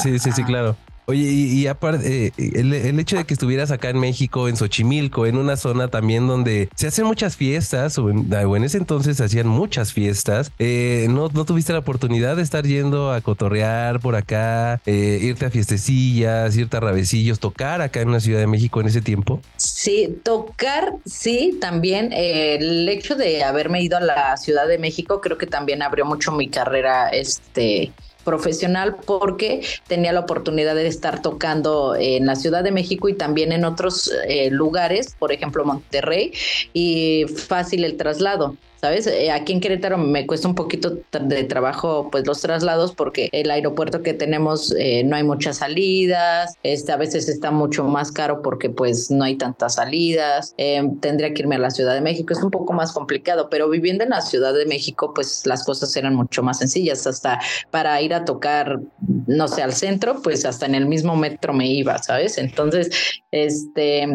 Sí, sí, sí, claro. Oye, y, aparte, eh, el, hecho de que estuvieras acá en México, en Xochimilco, en una zona también donde se hacen muchas fiestas, o en, ese entonces se hacían muchas fiestas, eh, ¿no, ¿no tuviste la oportunidad de estar yendo a cotorrear por acá, eh, irte a fiestecillas, irte a rabecillos, tocar acá en la Ciudad de México en ese tiempo? Sí, tocar, sí, también. el hecho de haberme ido a la Ciudad de México creo que también abrió mucho mi carrera, este profesional porque tenía la oportunidad de estar tocando en la Ciudad de México y también en otros eh, lugares, por ejemplo Monterrey, y fácil el traslado. ¿Sabes? Eh, aquí en Querétaro me cuesta un poquito de trabajo pues los traslados porque el aeropuerto que tenemos eh, no hay muchas salidas, este, a veces está mucho más caro porque pues no hay tantas salidas, eh, tendría que irme a la Ciudad de México, es un poco más complicado, pero viviendo en la Ciudad de México pues las cosas eran mucho más sencillas, hasta para ir a tocar, no sé, al centro, pues hasta en el mismo metro me iba, ¿sabes? Entonces, este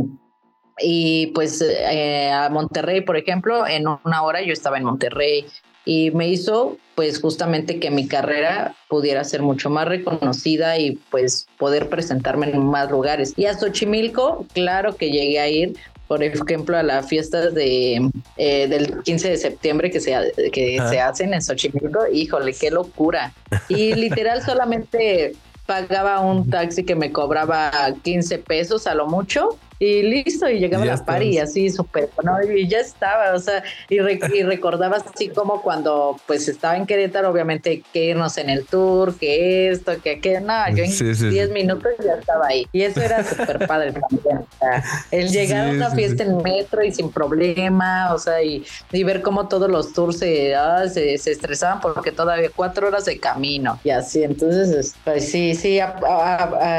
y pues eh, a Monterrey, por ejemplo, en una hora yo estaba en Monterrey y me hizo pues justamente que mi carrera pudiera ser mucho más reconocida y pues poder presentarme en más lugares. Y a Xochimilco, claro que llegué a ir, por ejemplo, a las fiestas de, eh, del 15 de septiembre que, se, que se hacen en Xochimilco, híjole, qué locura. Y literal solamente pagaba un taxi que me cobraba 15 pesos a lo mucho y listo, y llegaba la party así súper, ¿no? Y ya estaba, o sea, y, recordaba así como cuando pues estaba en Querétaro, obviamente que irnos en el tour, que esto, que aquello, no, yo en 10 minutos ya estaba ahí. Y eso era súper padre también, o sea, el llegar a una fiesta en metro y sin problema, o sea, y, ver cómo todos los tours se, ah, se, estresaban porque todavía cuatro horas de camino y así, entonces, pues sí, sí,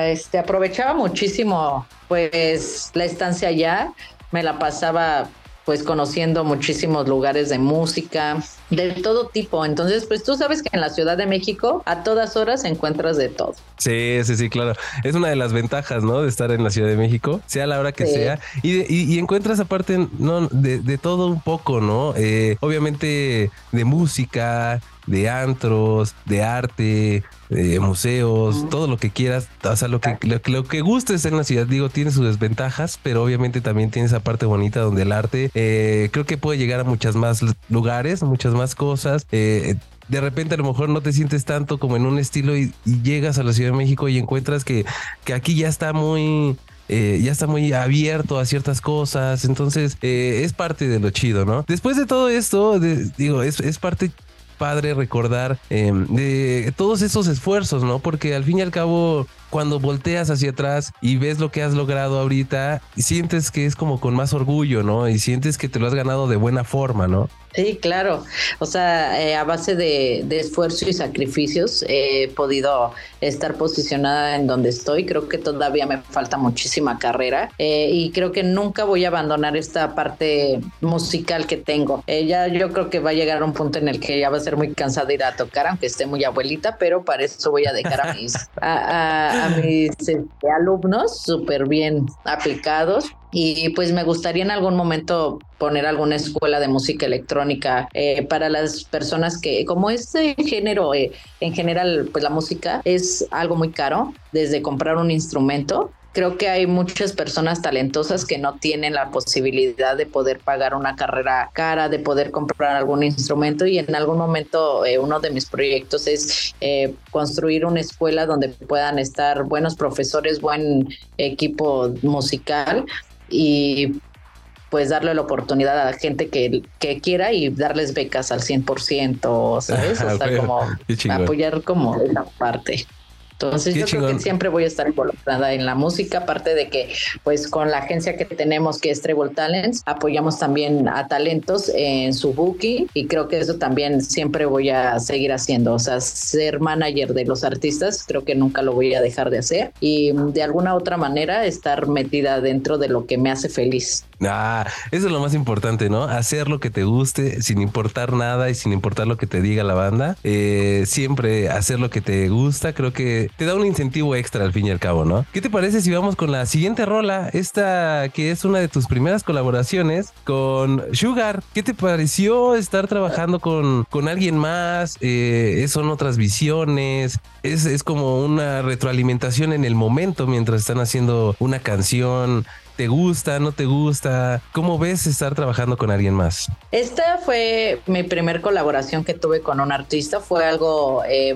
este, aprovechaba muchísimo pues la estancia allá me la pasaba pues conociendo muchísimos lugares de música, de todo tipo. Entonces, pues tú sabes que en la Ciudad de México a todas horas encuentras de todo. Sí, sí, sí, claro. Es una de las ventajas, ¿no? De estar en la Ciudad de México, sea la hora que sea. Y, encuentras aparte, ¿no? De, todo un poco, ¿no? Eh, obviamente de música, de antros, de arte, de museos, todo lo que quieras, o sea, lo que, lo, que gustes en la ciudad, digo, tiene sus desventajas, pero obviamente también tiene esa parte bonita donde el arte eh, creo que puede llegar a muchas más lugares, muchas más cosas. Eh, de repente a lo mejor no te sientes tanto como en un estilo y, llegas a la Ciudad de México y encuentras que, que aquí ya está muy... Eh, ya está muy abierto a ciertas cosas, entonces es parte de lo chido, ¿no? Después de todo esto, digo, es, es parte padre recordar em, de todos esos esfuerzos, ¿no? Porque al fin y al cabo, cuando volteas hacia atrás y ves lo que has logrado ahorita, sientes que es como con más orgullo, ¿no? Y sientes que te lo has ganado de buena forma, ¿no? Sí, claro. O sea, eh, a base de, esfuerzo y sacrificios he podido estar posicionada en donde estoy. Creo que todavía me falta muchísima carrera eh, y creo que nunca voy a abandonar esta parte musical que tengo. Eh, ya yo creo que va a llegar a un punto en el que ya va a ser muy cansada ir a tocar, aunque esté muy abuelita, pero para eso voy a dejar a mis, a, mis este, alumnos súper bien aplicados y pues me gustaría en algún momento poner alguna escuela de música electrónica eh, para las personas que, como este género, eh, en general, pues la música es algo muy caro, desde comprar un instrumento creo que hay muchas personas talentosas que no tienen la posibilidad de poder pagar una carrera cara, de poder comprar algún instrumento y en algún momento eh, uno de mis proyectos es eh, construir una escuela donde puedan estar buenos profesores, buen equipo musical y pues darle la oportunidad a la gente que, que quiera y darles becas al 100%, ¿sabes? O sea, como apoyar como esa parte. Entonces yo creo que siempre voy a estar involucrada en la música, aparte de que pues con la agencia que tenemos que es Treble Talents, apoyamos también a talentos en su booking y creo que eso también siempre voy a seguir haciendo, o sea, ser manager de los artistas, creo que nunca lo voy a dejar de hacer y de alguna otra manera estar metida dentro de lo que me hace feliz. Ah, eso es lo más importante, ¿no? Hacer lo que te guste sin importar nada y sin importar lo que te diga la banda. Eh, siempre hacer lo que te gusta, creo que te da un incentivo extra al fin y al cabo, ¿no? ¿Qué te parece si vamos con la siguiente rola? Esta que es una de tus primeras colaboraciones con Sugar. ¿Qué te pareció estar trabajando con, con alguien más? Eh, son otras visiones. Es, es como una retroalimentación en el momento mientras están haciendo una canción. ¿Te gusta? ¿No te gusta? ¿Cómo ves estar trabajando con alguien más? Esta fue mi primer colaboración que tuve con un artista. Fue algo eh,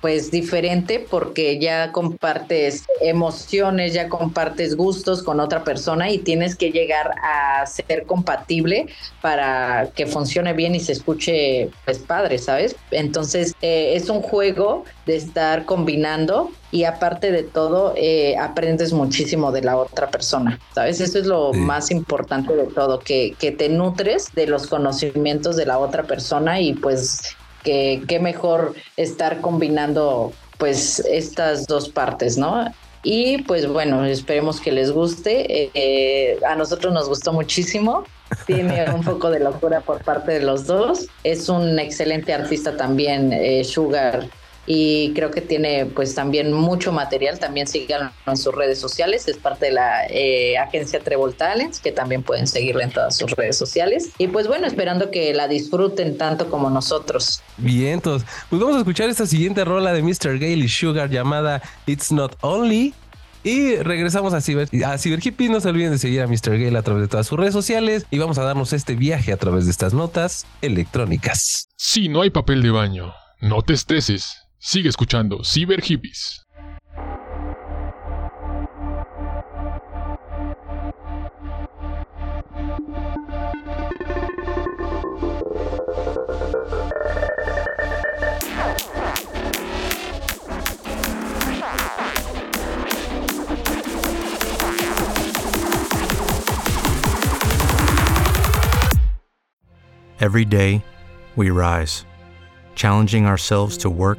pues diferente porque ya compartes emociones, ya compartes gustos con otra persona y tienes que llegar a ser compatible para que funcione bien y se escuche pues padre, ¿sabes? Entonces eh, es un juego de estar combinando y aparte de todo eh, aprendes muchísimo de la otra persona, ¿sabes? Eso es lo más importante de todo, que, que te nutres de los conocimientos de la otra persona y pues que qué mejor estar combinando pues estas dos partes, ¿no? Y pues bueno, esperemos que les guste. Eh, a nosotros nos gustó muchísimo. Tiene un poco de locura por parte de los dos. Es un excelente artista también, eh, Sugar y creo que tiene pues también mucho material, también síganlo en sus redes sociales, es parte de la eh, agencia Treble Talents, que también pueden seguirla en todas sus redes sociales y pues bueno, esperando que la disfruten tanto como nosotros. Bien, entonces, pues vamos a escuchar esta siguiente rola de Mr. Gale y Sugar llamada It's Not Only. Y regresamos a Ciber, a Ciber Hippie. No se olviden de seguir a Mr. Gale a través de todas sus redes sociales y vamos a darnos este viaje a través de estas notas electrónicas. Si no hay papel de baño, no te estreses. Sigue escuchando Cyber Hippies. Every day, we rise, challenging ourselves to work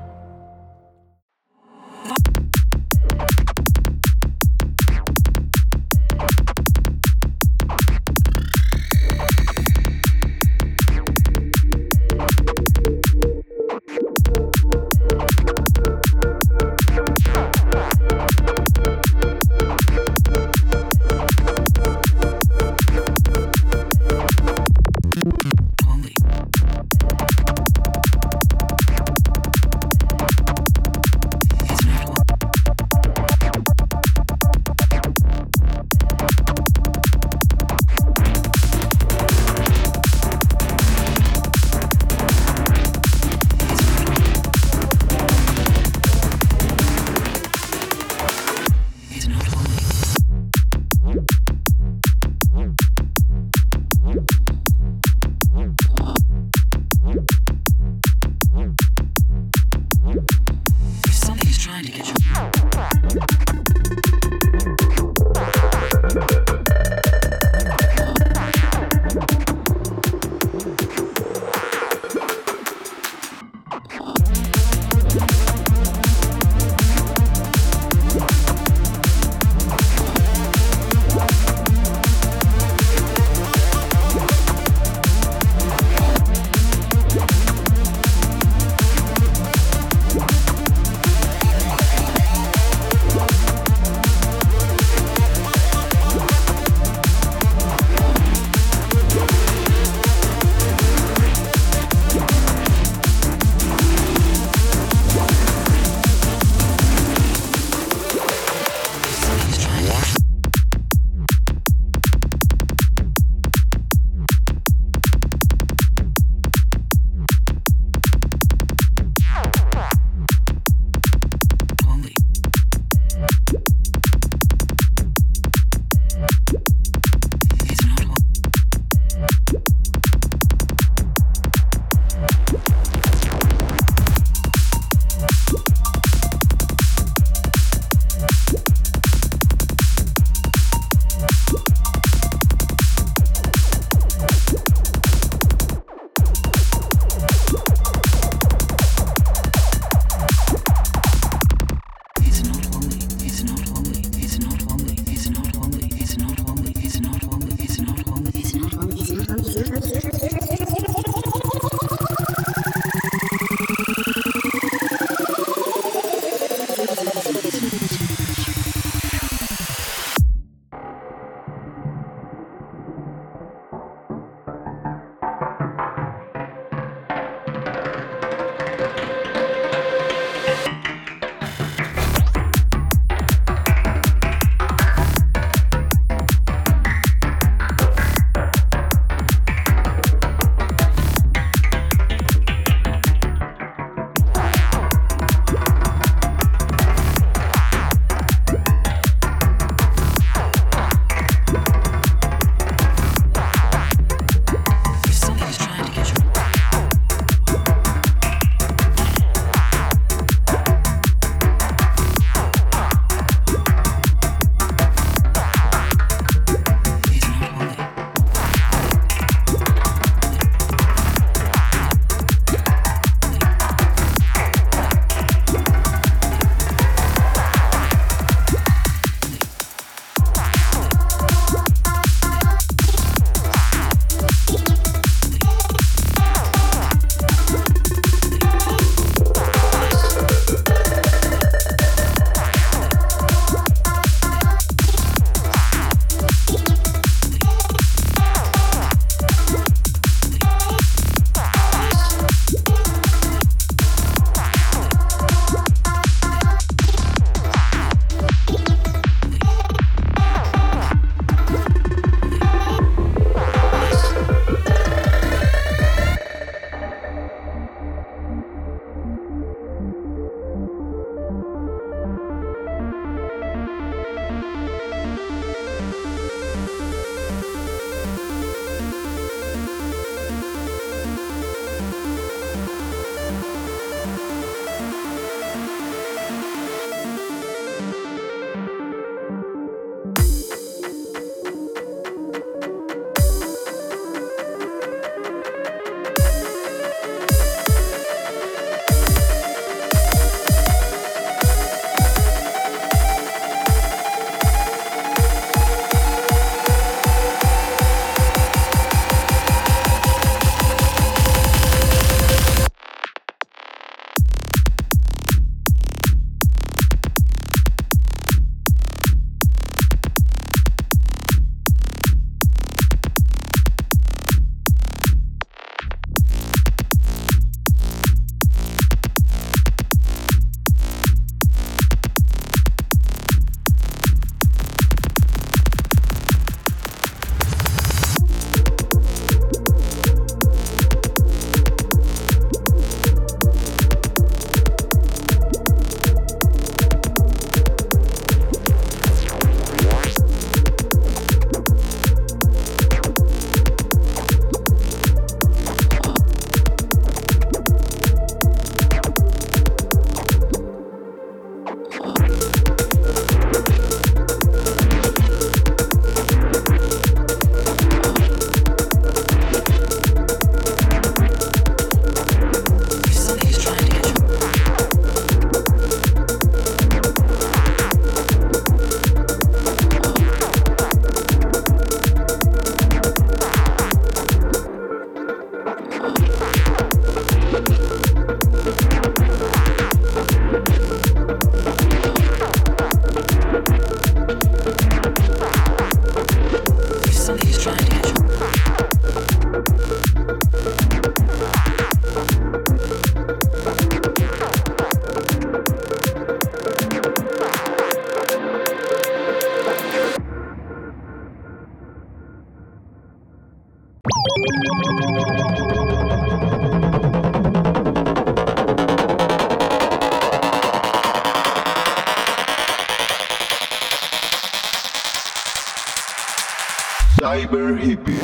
Cyber Hippies.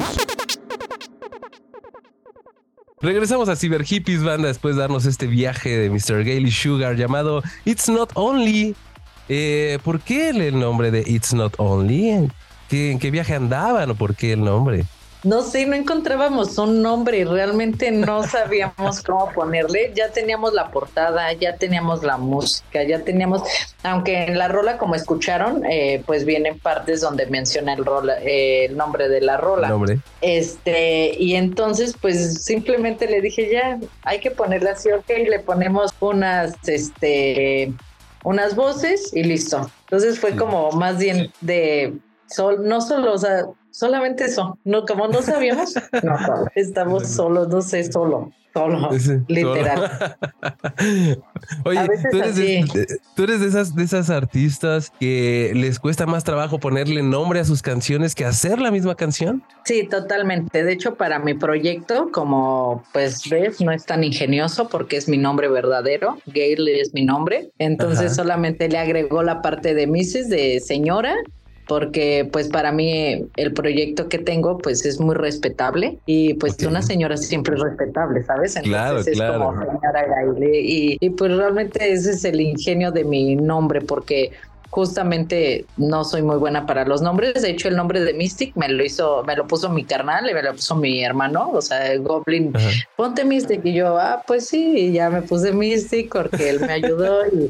Regresamos a Cyber Hippies Banda después de darnos este viaje de Mr. Gaily Sugar llamado It's Not Only. Eh, ¿Por qué el nombre de It's Not Only? ¿En qué, ¿En qué viaje andaban o por qué el nombre? No sé, no encontrábamos un nombre y realmente no sabíamos cómo ponerle. Ya teníamos la portada, ya teníamos la música, ya teníamos, aunque en la rola, como escucharon, eh, pues vienen partes donde menciona el, rola, eh, el nombre de la rola. Nombre. Este, y entonces, pues simplemente le dije, ya, hay que ponerle así, ok, le ponemos unas, este, unas voces y listo. Entonces fue como más bien de sol, no solo, o sea, solamente eso. No, como no sabíamos, no, estamos solos, no sé, solo. Solo, literal. Oye, ¿tú eres, de, tú eres, de, esas, de esas artistas que les cuesta más trabajo ponerle nombre a sus canciones que hacer la misma canción. Sí, totalmente. De hecho, para mi proyecto, como pues ves, no es tan ingenioso porque es mi nombre verdadero. Gail es mi nombre. Entonces Ajá. solamente le agregó la parte de Mrs. de señora porque pues para mí el proyecto que tengo pues es muy respetable y pues okay. una señora siempre es respetable, ¿sabes? Entonces claro, es claro. como señora Gaile y, y pues realmente ese es el ingenio de mi nombre porque justamente no soy muy buena para los nombres. De hecho, el nombre de Mystic me lo hizo, me lo puso mi carnal y me lo puso mi hermano, o sea, Goblin, Ajá. ponte Mystic. Y yo, ah, pues sí, y ya me puse Mystic porque él me ayudó y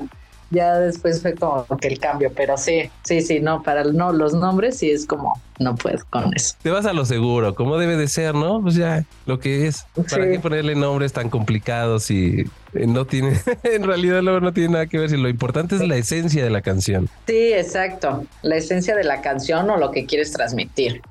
ya después fue como que el cambio, pero sí, sí, sí, no, para no los nombres sí es como no puedo con eso. Te vas a lo seguro, como debe de ser, ¿no? Pues ya lo que es. ¿Para sí. qué ponerle nombres tan complicados y no tiene, en realidad luego no tiene nada que ver si lo importante es la esencia de la canción. Sí, exacto, la esencia de la canción o lo que quieres transmitir.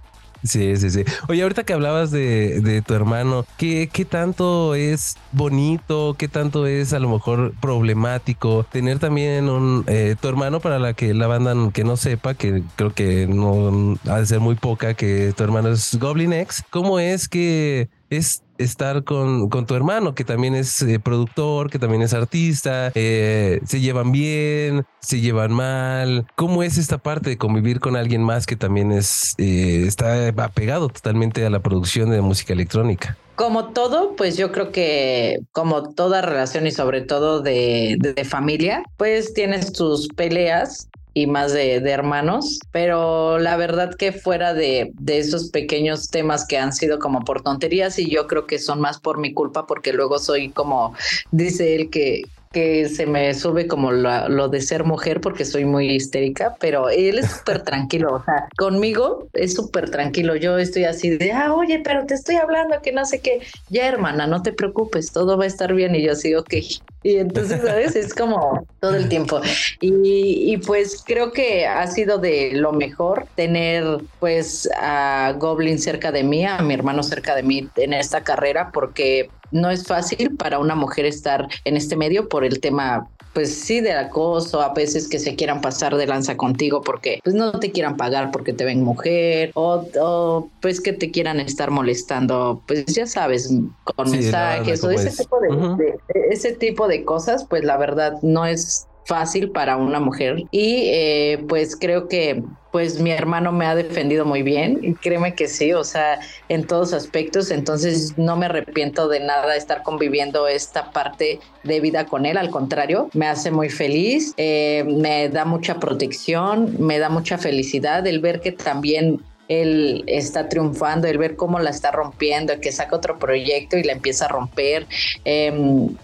Sí, sí, sí. Oye, ahorita que hablabas de, de tu hermano, ¿qué, ¿qué, tanto es bonito? ¿Qué tanto es a lo mejor problemático tener también un eh, tu hermano para la que la banda que no sepa, que creo que no ha de ser muy poca, que tu hermano es Goblin X? ¿Cómo es que es estar con, con, tu hermano, que también es eh, productor, que también es artista, eh, se llevan bien, se llevan mal. ¿Cómo es esta parte de convivir con alguien más que también es eh, está apegado totalmente a la producción de música electrónica? Como todo, pues yo creo que como toda relación y sobre todo de, de, de familia, pues tienes tus peleas y más de, de, hermanos, pero la verdad que fuera de, de, esos pequeños temas que han sido como por tonterías y yo creo que son más por mi culpa porque luego soy como, dice él que, que se me sube como lo, lo, de ser mujer porque soy muy histérica, pero él es súper tranquilo, o sea, conmigo es súper tranquilo, yo estoy así de, ah, oye, pero te estoy hablando que no sé qué, ya hermana, no te preocupes, todo va a estar bien y yo así, ok, y entonces, ¿sabes? Es como todo el tiempo. Y, y, pues creo que ha sido de lo mejor tener pues a Goblin cerca de mí, a mi hermano cerca de mí en esta carrera, porque no es fácil para una mujer estar en este medio por el tema pues sí, del acoso, a veces que se quieran pasar de lanza contigo porque pues no te quieran pagar porque te ven mujer o, o pues que te quieran estar molestando, pues ya sabes, con sí, mensajes o ese tipo de, uh -huh. de, ese tipo de cosas, pues la verdad no es fácil para una mujer. Y eh, pues creo que pues mi hermano me ha defendido muy bien y créeme que sí, o sea, en todos aspectos, entonces no me arrepiento de nada estar conviviendo esta parte de vida con él, al contrario, me hace muy feliz, eh, me da mucha protección, me da mucha felicidad el ver que también él está triunfando, el ver cómo la está rompiendo, que saca otro proyecto y la empieza a romper, eh,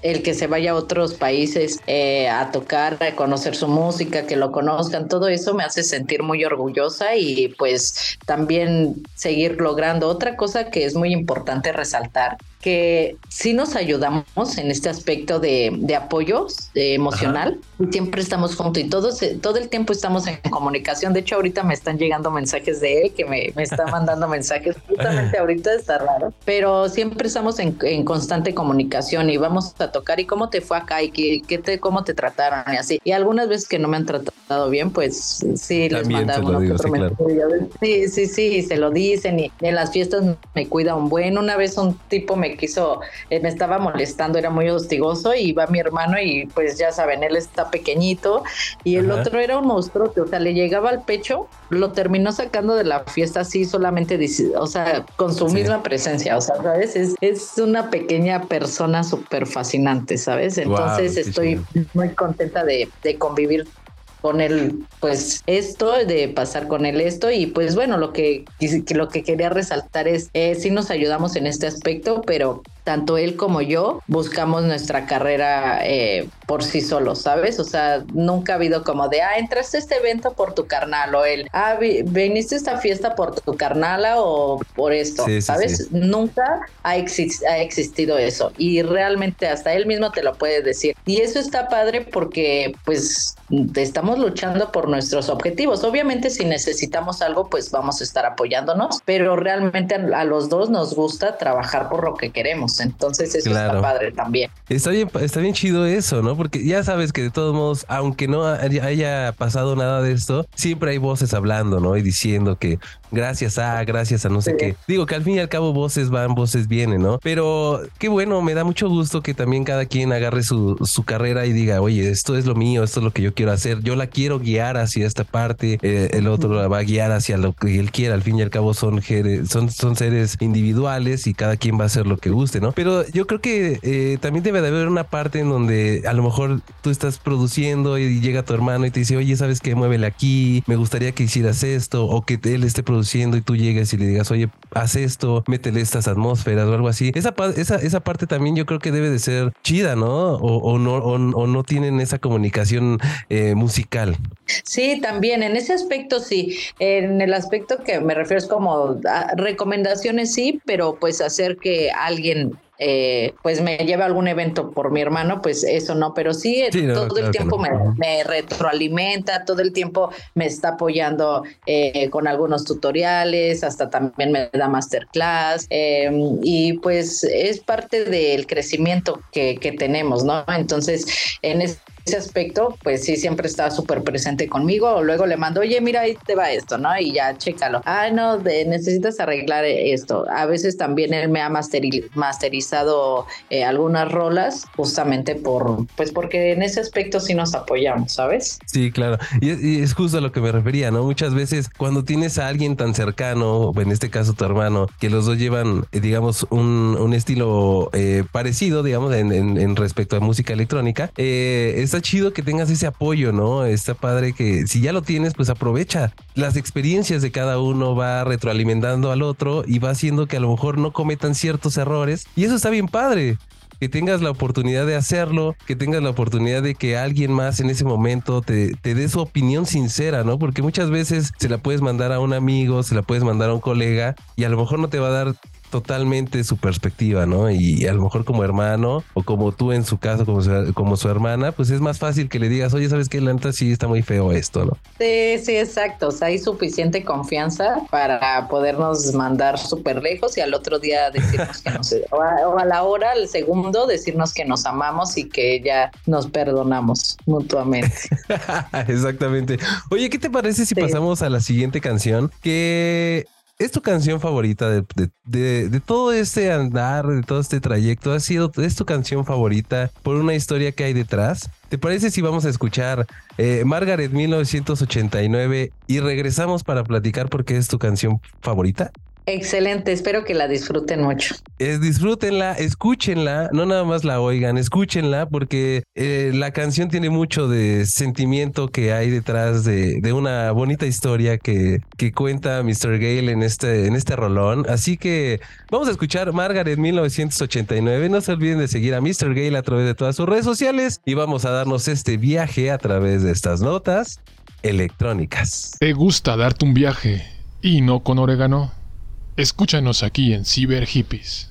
el que se vaya a otros países eh, a tocar, a conocer su música, que lo conozcan, todo eso me hace sentir muy orgullosa y pues también seguir logrando. Otra cosa que es muy importante resaltar que sí nos ayudamos en este aspecto de, de apoyo de emocional Ajá. siempre estamos juntos y todos, todo el tiempo estamos en comunicación. De hecho, ahorita me están llegando mensajes de él que me, me está mandando mensajes. Justamente ahorita está raro, pero siempre estamos en, en, constante comunicación y vamos a tocar y cómo te fue acá y qué, qué te, cómo te trataron y así. Y algunas veces que no me han tratado bien, pues sí, les mandamos sí, claro. Sí, sí, sí, se lo dicen y en las fiestas me cuida un buen. Una vez un tipo me quiso, eh, me estaba molestando, era muy hostigoso y va mi hermano y pues ya saben, él está pequeñito y el otro era un monstruo, o sea, le llegaba al pecho, lo terminó sacando de la fiesta así solamente, o sea, con su misma presencia, o sea, ¿sabes? Es, es una pequeña persona súper fascinante, ¿sabes? Entonces estoy muy contenta de, de convivir con él, pues esto, de pasar con él esto y pues bueno, lo que, lo que quería resaltar es, eh, sí nos ayudamos en este aspecto, pero tanto él como yo buscamos nuestra carrera eh, por sí solos, ¿sabes? O sea, nunca ha habido como de, ah, entraste a este evento por tu carnal o él, ah, viniste a esta fiesta por tu carnala o por esto, ¿sabes? Nunca ha, ha, existido eso y realmente hasta él mismo te lo puede decir. Y eso está padre porque pues estamos luchando por nuestros objetivos. Obviamente si necesitamos algo, pues vamos a estar apoyándonos, pero realmente a los dos nos gusta trabajar por lo que queremos. Entonces eso está padre también. Está bien, está bien chido eso, ¿no? Porque ya sabes que de todos modos, aunque no haya pasado nada de esto, siempre hay voces hablando, ¿no? Y diciendo que gracias a, gracias a no sé qué. Digo que al fin y al cabo voces van, voces vienen, ¿no? Pero qué bueno, me da mucho gusto que también cada quien agarre su, su carrera y diga, oye, esto es lo mío, esto es lo que yo quiero hacer, yo la quiero guiar hacia esta parte, eh, el otro la va a guiar hacia lo que él quiera, al fin y al cabo son, son, son seres individuales y cada quien va a hacer lo que guste, ¿no? Pero yo creo que eh, también debe de haber una parte en donde a lo mejor tú estás produciendo y llega tu hermano y te dice, oye, ¿sabes qué? Muévele aquí, me gustaría que hicieras esto, o que él esté produciendo y tú llegues y le digas, oye, haz esto, métele estas atmósferas o algo así. Esa, esa, esa parte también yo creo que debe de ser chida, ¿no? O, no, o, no tienen esa comunicación eh, musical. Sí, también en ese aspecto sí. En el aspecto que me refiero es como recomendaciones sí, pero pues hacer que alguien eh, pues me lleve a algún evento por mi hermano, pues eso no, pero sí, todo el tiempo me, retroalimenta, todo el tiempo me está apoyando eh, con algunos tutoriales, hasta también me da masterclass em, y pues es parte del crecimiento que, que tenemos, ¿no? Entonces, en este ese aspecto, pues sí, siempre está súper presente conmigo. Luego le mando, oye, mira, ahí te va esto, ¿no? Y ya, chécalo. Ah, no, necesitas arreglar esto. A veces también él me ha masterizado eh, algunas rolas, justamente por, pues porque en ese aspecto sí nos apoyamos, ¿sabes? Sí, claro. Y es, justo a lo que me refería, ¿no? Muchas veces cuando tienes a alguien tan cercano, en este caso tu hermano, que los dos llevan, eh, digamos, un, un estilo eh, parecido, digamos, en, en, respecto a música electrónica, es está chido que tengas ese apoyo, ¿no? Está padre que si ya lo tienes, pues aprovecha. Las experiencias de cada uno va retroalimentando al otro y va haciendo que a lo mejor no cometan ciertos errores. Y eso está bien padre que tengas la oportunidad de hacerlo, que tengas la oportunidad de que alguien más en ese momento te, te, dé su opinión sincera, ¿no? Porque muchas veces se la puedes mandar a un amigo, se la puedes mandar a un colega y a lo mejor no te va a dar totalmente su perspectiva, ¿no? Y a lo mejor como hermano o como tú en su caso, como su, como su hermana, pues es más fácil que le digas, oye, ¿sabes qué? La neta sí está muy feo esto, ¿no? Sí, sí, exacto. O sea, hay suficiente confianza para podernos mandar súper lejos y al otro día decirnos que nos... o, a, la hora, al segundo, decirnos que nos amamos y que ya nos perdonamos mutuamente. Exactamente. Oye, ¿qué te parece si pasamos a la siguiente canción? Que ¿Es tu canción favorita de, todo este andar, de todo este trayecto? ¿Ha sido, es tu canción favorita por una historia que hay detrás? ¿Te parece si vamos a escuchar eh, Margaret 1989 y regresamos para platicar por qué es tu canción favorita? Excelente, espero que la disfruten mucho. Es, disfrútenla, escúchenla, no nada más la oigan, escúchenla porque eh, la canción tiene mucho de sentimiento que hay detrás de, de, una bonita historia que, que cuenta Mr. Gale en este, en este rolón. Así que vamos a escuchar Margaret 1989. No se olviden de seguir a Mr. Gale a través de todas sus redes sociales y vamos a darnos este viaje a través de estas notas electrónicas. ¿Te gusta darte un viaje y no con orégano? Escúchanos aquí en Cyber Hippies.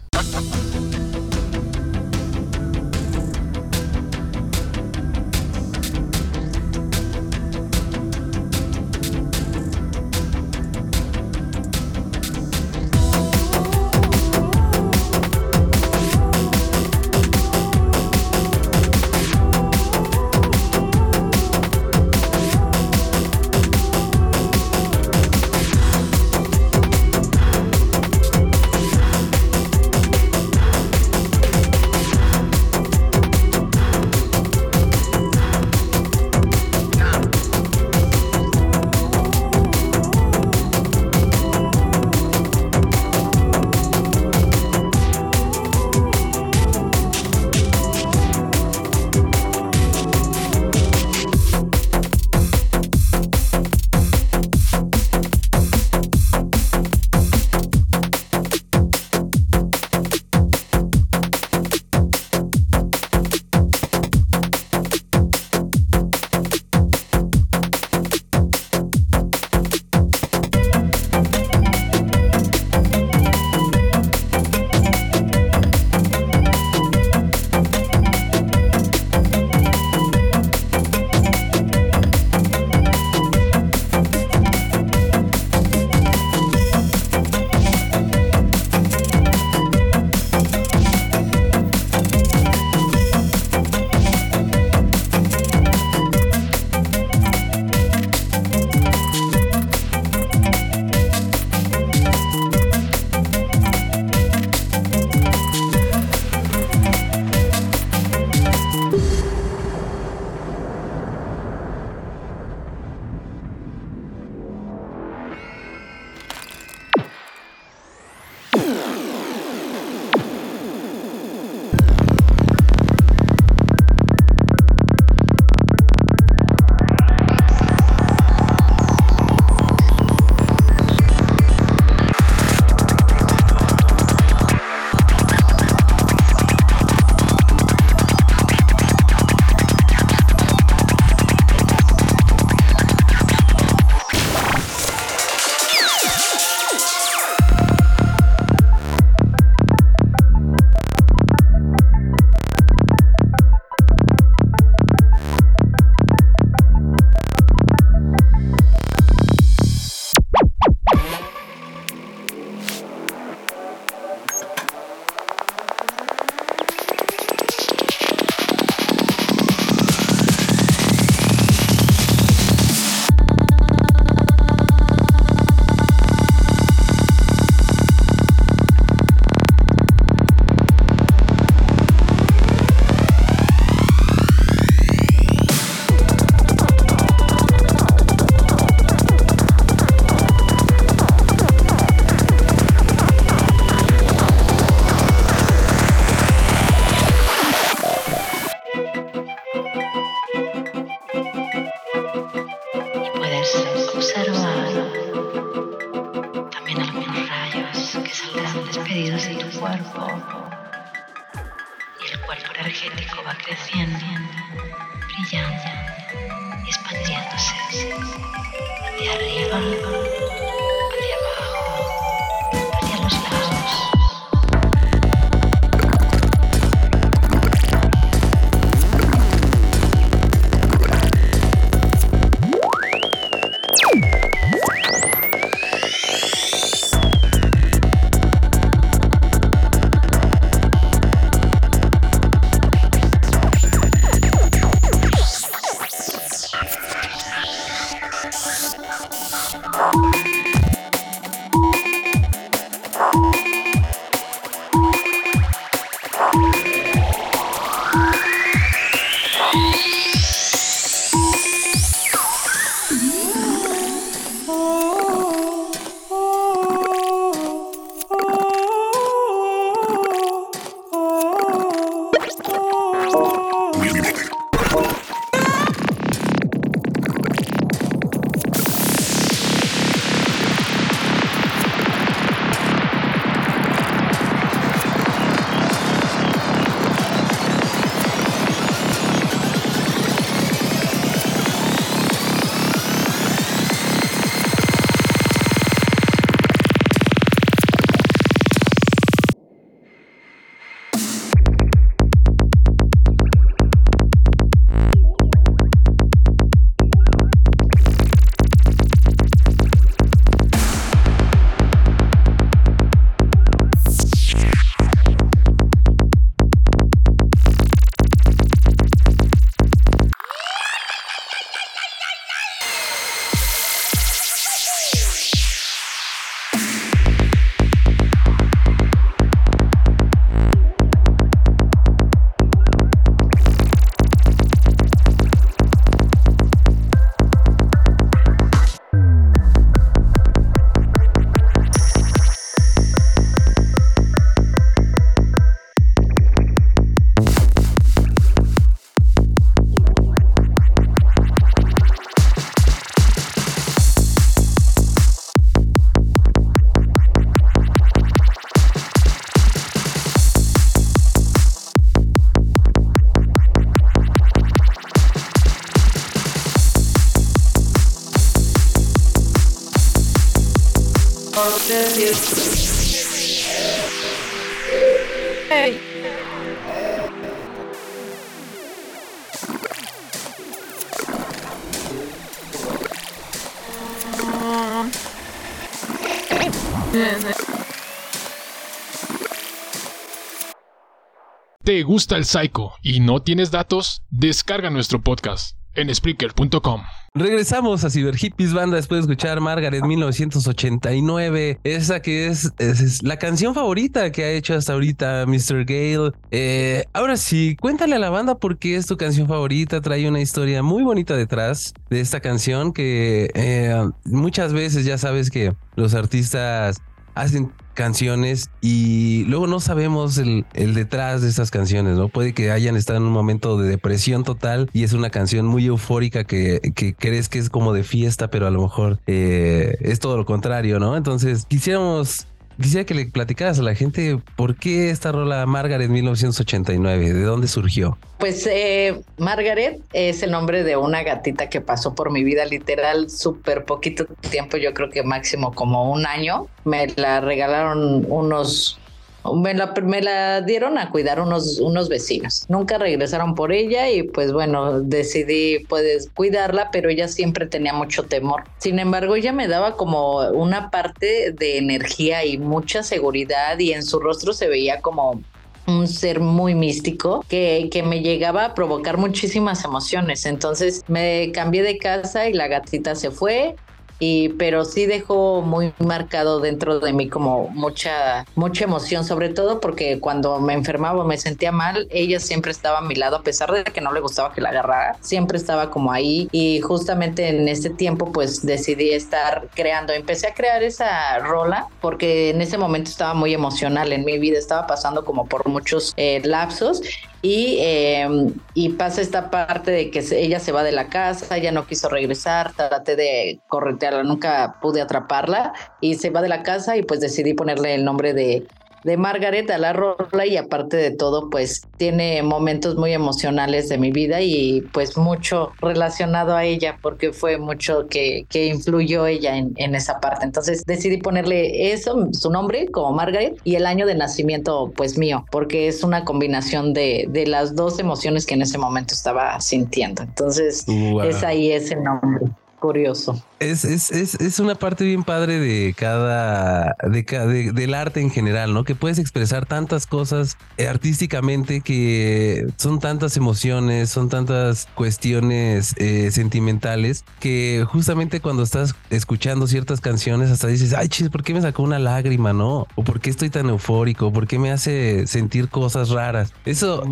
Gusta el Psycho y no tienes datos? Descarga nuestro podcast en Spreaker.com. Regresamos a Cyber Hippies Banda después de escuchar Margaret 1989. Esa que es, la canción favorita que ha hecho hasta ahorita Mr. Gale. Eh, ahora sí, cuéntale a la banda por qué es tu canción favorita. Trae una historia muy bonita detrás de esta canción que eh, muchas veces ya sabes que los artistas hacen canciones y luego no sabemos el, detrás de esas canciones, ¿no? Puede que hayan estado en un momento de depresión total y es una canción muy eufórica que, que crees que es como de fiesta, pero a lo mejor eh, es todo lo contrario, ¿no? Entonces quisiéramos Quisiera que le platicaras a la gente por qué esta rola Margaret 1989, ¿de dónde surgió? Pues eh, Margaret es el nombre de una gatita que pasó por mi vida literal súper poquito tiempo, yo creo que máximo como un año. Me la regalaron unos me la, me la, dieron a cuidar unos, unos vecinos. Nunca regresaron por ella y pues bueno, decidí puedes cuidarla, pero ella siempre tenía mucho temor. Sin embargo, ella me daba como una parte de energía y mucha seguridad y en su rostro se veía como un ser muy místico que, que, me llegaba a provocar muchísimas emociones. Entonces me cambié de casa y la gatita se fue y pero sí dejó muy marcado dentro de mí como mucha mucha emoción, sobre todo porque cuando me enfermaba me sentía mal, ella siempre estaba a mi lado a pesar de que no le gustaba que la agarrara, siempre estaba como ahí. Y justamente en ese tiempo pues decidí estar creando, empecé a crear esa rola porque en ese momento estaba muy emocional en mi vida, estaba pasando como por muchos eh, lapsos y, em, y pasa esta parte de que ella se va de la casa, ella no quiso regresar, traté de nunca pude atraparla y se va de la casa y pues decidí ponerle el nombre de de Margaret a la rola y aparte de todo pues tiene momentos muy emocionales de mi vida y pues mucho relacionado a ella porque fue mucho que, que influyó ella en, en, esa parte. Entonces decidí ponerle eso, su nombre como Margaret y el año de nacimiento pues mío porque es una combinación de, de las dos emociones que en ese momento estaba sintiendo. Entonces es ahí ese nombre curioso. Es, es, es, es, una parte bien padre de cada, de, del arte en general, ¿no? Que puedes expresar tantas cosas artísticamente que son tantas emociones, son tantas cuestiones eh, sentimentales que justamente cuando estás escuchando ciertas canciones hasta dices, ay, chis, ¿por qué me sacó una lágrima, no? O ¿por qué estoy tan eufórico? ¿Por qué me hace sentir cosas raras? Eso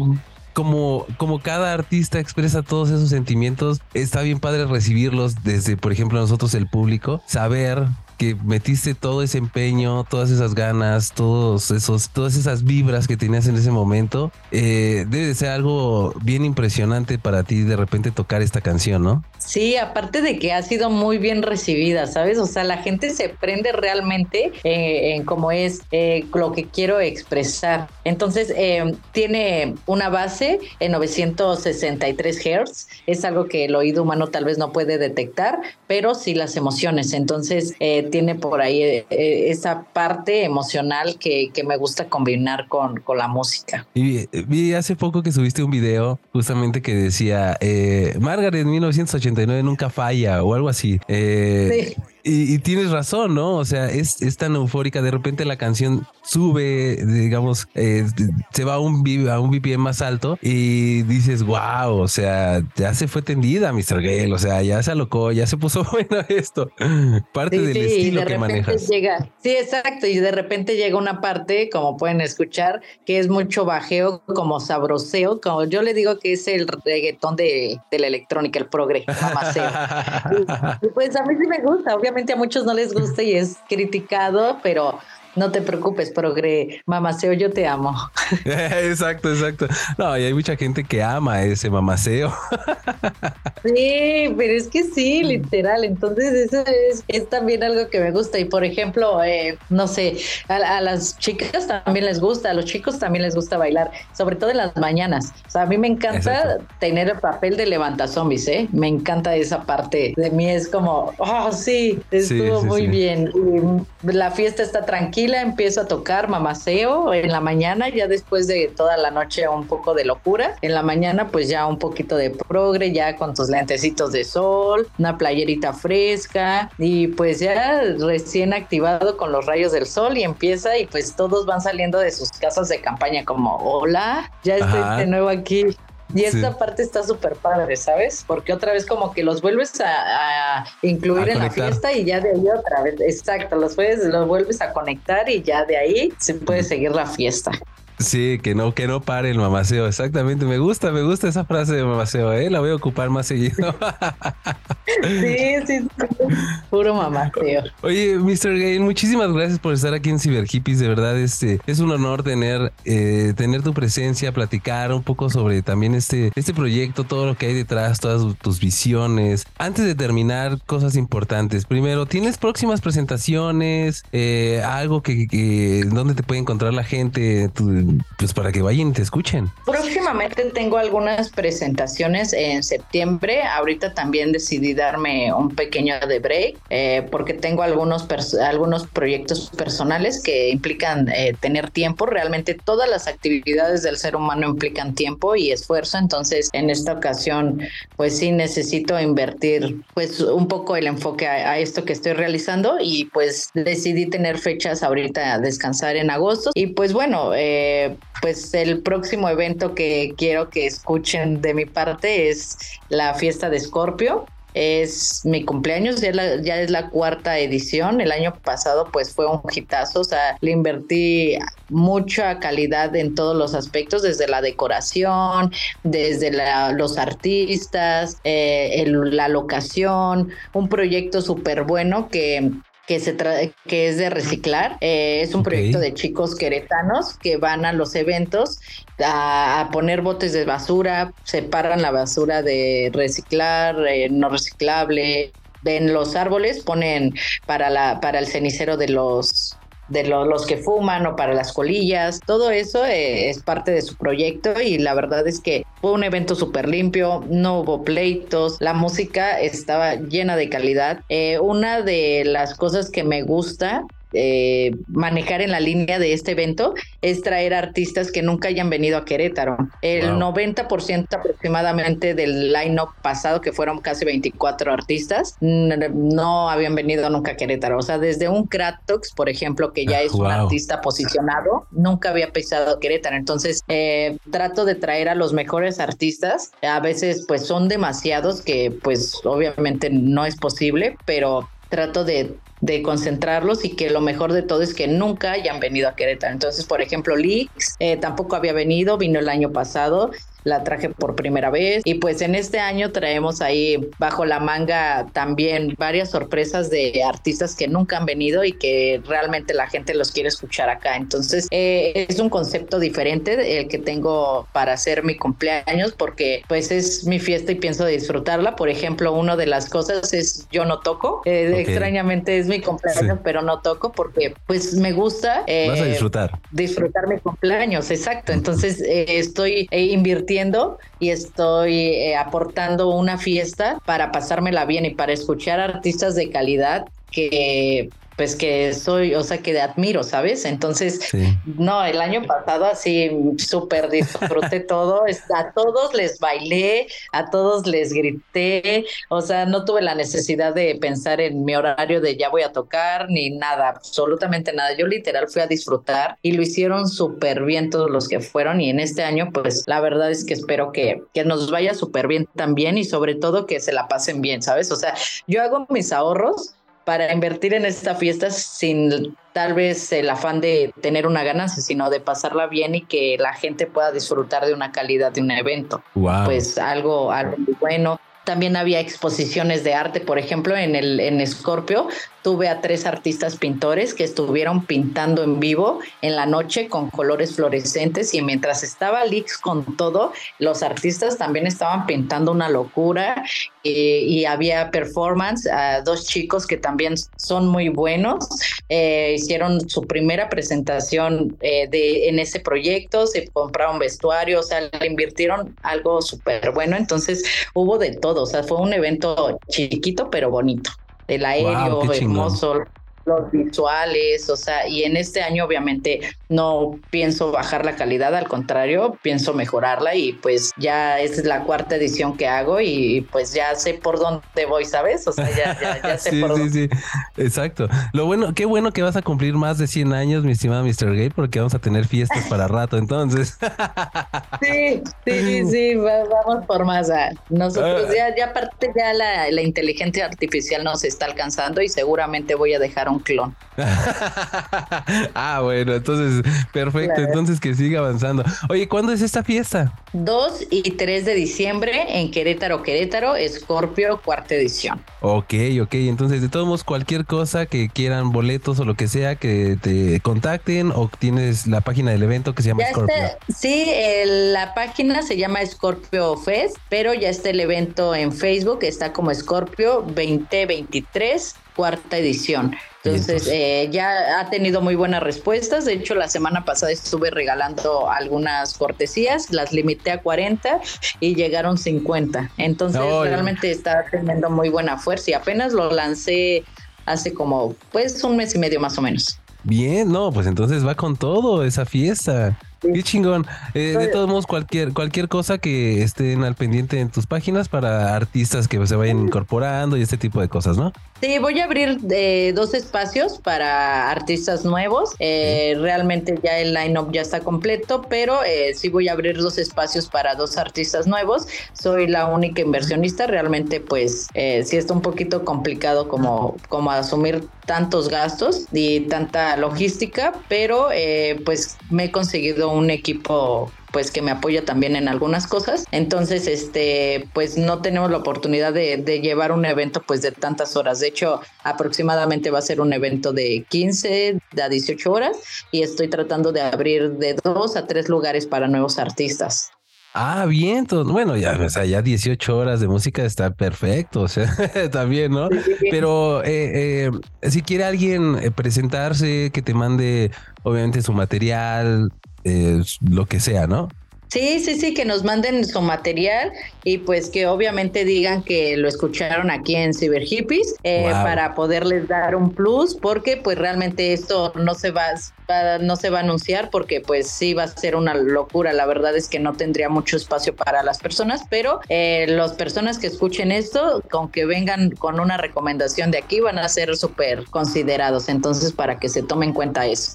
como, como cada artista expresa todos esos sentimientos, está bien padre recibirlos desde, por ejemplo, nosotros el público, saber que metiste todo ese empeño, todas esas ganas, todos esos, todas esas vibras que tenías en ese momento, eh, debe de ser algo bien impresionante para ti de repente tocar esta canción, ¿no? Sí, aparte de que ha sido muy bien recibida, ¿sabes? O sea, la gente se prende realmente eh, en cómo es eh, lo que quiero expresar. Entonces, tiene una base en 963 Hz, es algo que el oído humano tal vez no puede detectar, pero sí las emociones. Entonces, tiene por ahí eh, esa parte emocional que, que me gusta combinar con, con, la música. Y vi hace poco que subiste un video justamente que decía eh, Margaret 1989 nunca falla o algo así. Eh, sí. Y, tienes razón, ¿no? O sea, es, es, tan eufórica. De repente la canción sube, digamos, eh, se va a un, a un BPM más alto y dices, wow, o sea, ya se fue tendida, Mr. Gale. O sea, ya se alocó, ya se puso bueno esto. Parte del estilo que manejas. Llega, sí, exacto. Y de repente llega una parte, como pueden escuchar, que es mucho bajeo, como sabroseo. Como yo le digo que es el reggaetón de, de la electrónica, el progre, y, pues a mí sí me gusta, obviamente a muchos no les gusta y es criticado, pero no te preocupes, progre, mamaceo, yo te amo. exacto, exacto. No, y hay mucha gente que ama ese mamaceo. sí, pero es que sí, literal. Entonces, eso es, también algo que me gusta. Y por ejemplo, eh, no sé, a, las chicas también les gusta, a los chicos también les gusta bailar, sobre todo en las mañanas. O sea, a mí me encanta tener el papel de levanta zombies, ¿eh? Me encanta esa parte de mí, es como, oh, sí, estuvo muy bien. la fiesta está tranquila empiezo a tocar mamaceo en la mañana, ya después de toda la noche un poco de locura. En la mañana pues ya un poquito de progre, ya con tus lentecitos de sol, una playerita fresca y pues ya recién activado con los rayos del sol y empieza y pues todos van saliendo de sus casas de campaña como, hola, ya estoy de nuevo aquí. Y esta parte está súper padre, ¿sabes? Porque otra vez como que los vuelves a, incluir en la fiesta y ya de ahí otra vez, exacto, los, puedes, los vuelves a conectar y ya de ahí se puede seguir la fiesta. Sí, que no, que no pare el mamaceo. Exactamente. Me gusta, me gusta esa frase de mamaceo, ¿eh? La voy a ocupar más seguido. sí, sí, Puro mamaceo. Oye, Mr. Gay, muchísimas gracias por estar aquí en Cyber Hippies. De verdad, este es un honor tener, eh, tener tu presencia, platicar un poco sobre también este, este proyecto, todo lo que hay detrás, todas tus visiones. Antes de terminar, cosas importantes. Primero, ¿tienes próximas presentaciones? Eh, algo que, que, donde te puede encontrar la gente? Tu, pues para que vayan y te escuchen. Próximamente tengo algunas presentaciones en septiembre. Ahorita también decidí darme un pequeño de break eh, porque tengo algunos, algunos proyectos personales que implican eh, tener tiempo. Realmente todas las actividades del ser humano implican tiempo y esfuerzo. Entonces, en esta ocasión, pues sí necesito invertir pues un poco el enfoque a, a esto que estoy realizando y pues decidí tener fechas ahorita a descansar en agosto. Y pues bueno, eh, pues el próximo evento que quiero que escuchen de mi parte es la fiesta de Scorpio. Es mi cumpleaños, ya, ya es la cuarta edición. El año pasado pues fue un hitazo, o sea, le invertí mucha calidad en todos los aspectos, desde la decoración, desde los artistas, eh, la locación, un proyecto súper bueno que que, se que es de reciclar. Eh, es un proyecto de chicos queretanos que van a los eventos a, poner botes de basura, separan la basura de reciclar, eh, no reciclable. En los árboles ponen para, la, para el cenicero de los de los que fuman o para las colillas, todo eso eh, es parte de su proyecto y la verdad es que fue un evento súper limpio, no hubo pleitos, la música estaba llena de calidad. Eh, una de las cosas que me gusta eh, manejar en la línea de este evento es traer artistas que nunca hayan venido a Querétaro. El 90% aproximadamente del line-up pasado, que fueron casi 24 artistas, no habían venido nunca a Querétaro. O sea, desde un Kratox, por ejemplo, que ya es un artista posicionado, nunca había pisado Querétaro. Entonces, eh, trato de traer a los mejores artistas. A veces, pues, son demasiados que, pues, obviamente no es posible, pero trato de de concentrarlos y que lo mejor de todo es que nunca hayan venido a Querétaro. Entonces, por ejemplo, Lix eh, tampoco había venido, vino el año pasado la traje por primera vez y pues en este año traemos ahí bajo la manga también varias sorpresas de artistas que nunca han venido y que realmente la gente los quiere escuchar acá. Entonces eh, es un concepto diferente el que tengo para hacer mi cumpleaños porque pues es mi fiesta y pienso disfrutarla. Por ejemplo, una de las cosas es yo no toco. Eh, extrañamente es mi cumpleaños, pero no toco porque pues me gusta. Eh, Vas a disfrutar. Disfrutar mi cumpleaños, exacto. Entonces estoy invirtiendo y estoy eh, aportando una fiesta para pasármela bien y para escuchar artistas de calidad que pues que soy, o sea, que admiro, ¿sabes? Entonces, no, el año pasado así súper disfruté todo, a todos les bailé, a todos les grité, o sea, no tuve la necesidad de pensar en mi horario de ya voy a tocar, ni nada, absolutamente nada. Yo literal fui a disfrutar y lo hicieron súper bien todos los que fueron y en este año, pues la verdad es que espero que, que nos vaya súper bien también y sobre todo que se la pasen bien, ¿sabes? O sea, yo hago mis ahorros para invertir en esta fiesta sin tal vez el afán de tener una ganancia, sino de pasarla bien y que la gente pueda disfrutar de una calidad de un evento. Pues algo, algo muy bueno. También había exposiciones de arte, por ejemplo, en el en Scorpio tuve a tres artistas pintores que estuvieron pintando en vivo en la noche con colores fluorescentes y mientras estaba Lix con todo, los artistas también estaban pintando una locura eh, y había performance a dos chicos que también son muy buenos. Eh, hicieron su primera presentación eh, de, en ese proyecto, se compraron vestuario, o sea, le invirtieron algo súper bueno, entonces hubo de todo, o sea, fue un evento chiquito pero bonito el aéreo hermoso, los visuales, o sea, y en este año obviamente no pienso bajar la calidad, al contrario, pienso mejorarla y pues ya es la cuarta edición que hago y pues ya sé por dónde voy, ¿sabes? O sea, ya, sé por dónde. Sí, sí, exacto. Lo bueno, qué bueno que vas a cumplir más de 100 años, mi estimado Mr. Gay, porque vamos a tener fiestas para rato, entonces. Sí, sí, sí, vamos por más. Nosotros ah. ya, ya aparte ya la, la inteligencia artificial nos está alcanzando y seguramente voy a dejar un clon. ah, bueno, entonces, perfecto. Entonces que siga avanzando. Oye, ¿cuándo es esta fiesta? 2 y 3 de diciembre en Querétaro, Querétaro, Escorpio, cuarta edición. Ok, ok. Entonces, de todos modos, cualquier cosa que quieran, boletos o lo que sea, que te contacten o tienes la página del evento que se llama Scorpio. sí, la página se llama Scorpio Fest, pero ya está el evento en Facebook, está como Scorpio 2023 cuarta edición. Entonces, eh, ya ha tenido muy buenas respuestas. De hecho, la semana pasada estuve regalando algunas cortesías, las limité a 40 y llegaron 50. Entonces, realmente está teniendo muy buena fuerza y apenas lo lancé hace como, pues, un mes y medio más o menos. Bien, no, pues entonces va con todo esa fiesta. Qué chingón. Eh, de todos modos, cualquier, cualquier cosa que estén al pendiente en tus páginas para artistas que se vayan incorporando y este tipo de cosas, ¿no? Sí, voy a abrir eh, dos espacios para artistas nuevos. Eh, realmente ya el line-up ya está completo, pero eh, sí voy a abrir dos espacios para dos artistas nuevos. Soy la única inversionista. Realmente, pues, sí está un poquito complicado como, como asumir tantos gastos y tanta logística, pero pues me he conseguido un equipo pues que me apoya también en algunas cosas. Entonces, este, pues no tenemos la oportunidad de, de, llevar un evento pues de tantas horas. De hecho, aproximadamente va a ser un evento de 15 a 18 horas y estoy tratando de abrir de dos a tres lugares para nuevos artistas. Ah, bien, bueno, ya, o sea, ya 18 horas de música está perfecto, o sea, también, ¿no? Pero eh, eh, si quiere alguien eh, presentarse, que te mande, obviamente, su material, eh, lo que sea, ¿no? Sí, sí, sí, que nos manden su material y pues que obviamente digan que lo escucharon aquí en Cyber Hippies eh, para poderles dar un plus porque pues realmente esto no se va, no se va a anunciar porque pues sí va a ser una locura. La verdad es que no tendría mucho espacio para las personas, pero eh, las personas que escuchen esto, con que vengan con una recomendación de aquí, van a ser súper considerados. Entonces para que se tomen en cuenta eso.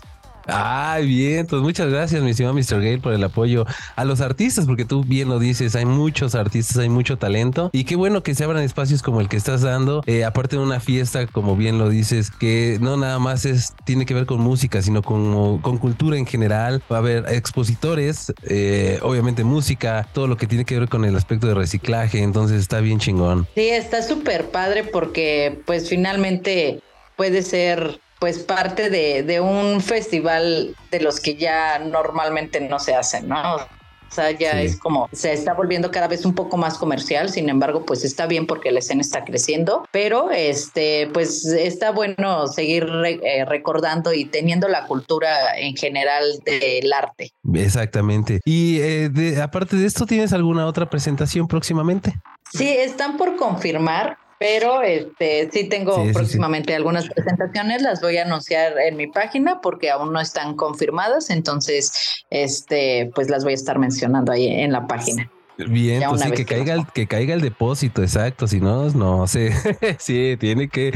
Ay, bien, pues muchas gracias, mi estimado Mr. Gale, por el apoyo a los artistas, porque tú bien lo dices, hay muchos artistas, hay mucho talento, y qué bueno que se abran espacios como el que estás dando, eh, aparte de una fiesta, como bien lo dices, que no nada más es, tiene que ver con música, sino con, con cultura en general, va a haber expositores, eh, obviamente música, todo lo que tiene que ver con el aspecto de reciclaje, entonces está bien chingón. Sí, está súper padre porque pues finalmente puede ser pues parte de, un festival de los que ya normalmente no se hacen, ¿no? O sea, ya es como, se está volviendo cada vez un poco más comercial, sin embargo, pues está bien porque la escena está creciendo, pero este, pues está bueno seguir eh, recordando y teniendo la cultura en general del arte. Exactamente. Y eh, aparte de esto, ¿tienes alguna otra presentación próximamente? Sí, están por confirmar pero este sí tengo próximamente algunas presentaciones, las voy a anunciar en mi página porque aún no están confirmadas, entonces este pues las voy a estar mencionando ahí en la página. Bien, pues sí, que, caiga el, que caiga el depósito, exacto, si no, no sé, sí, tiene que,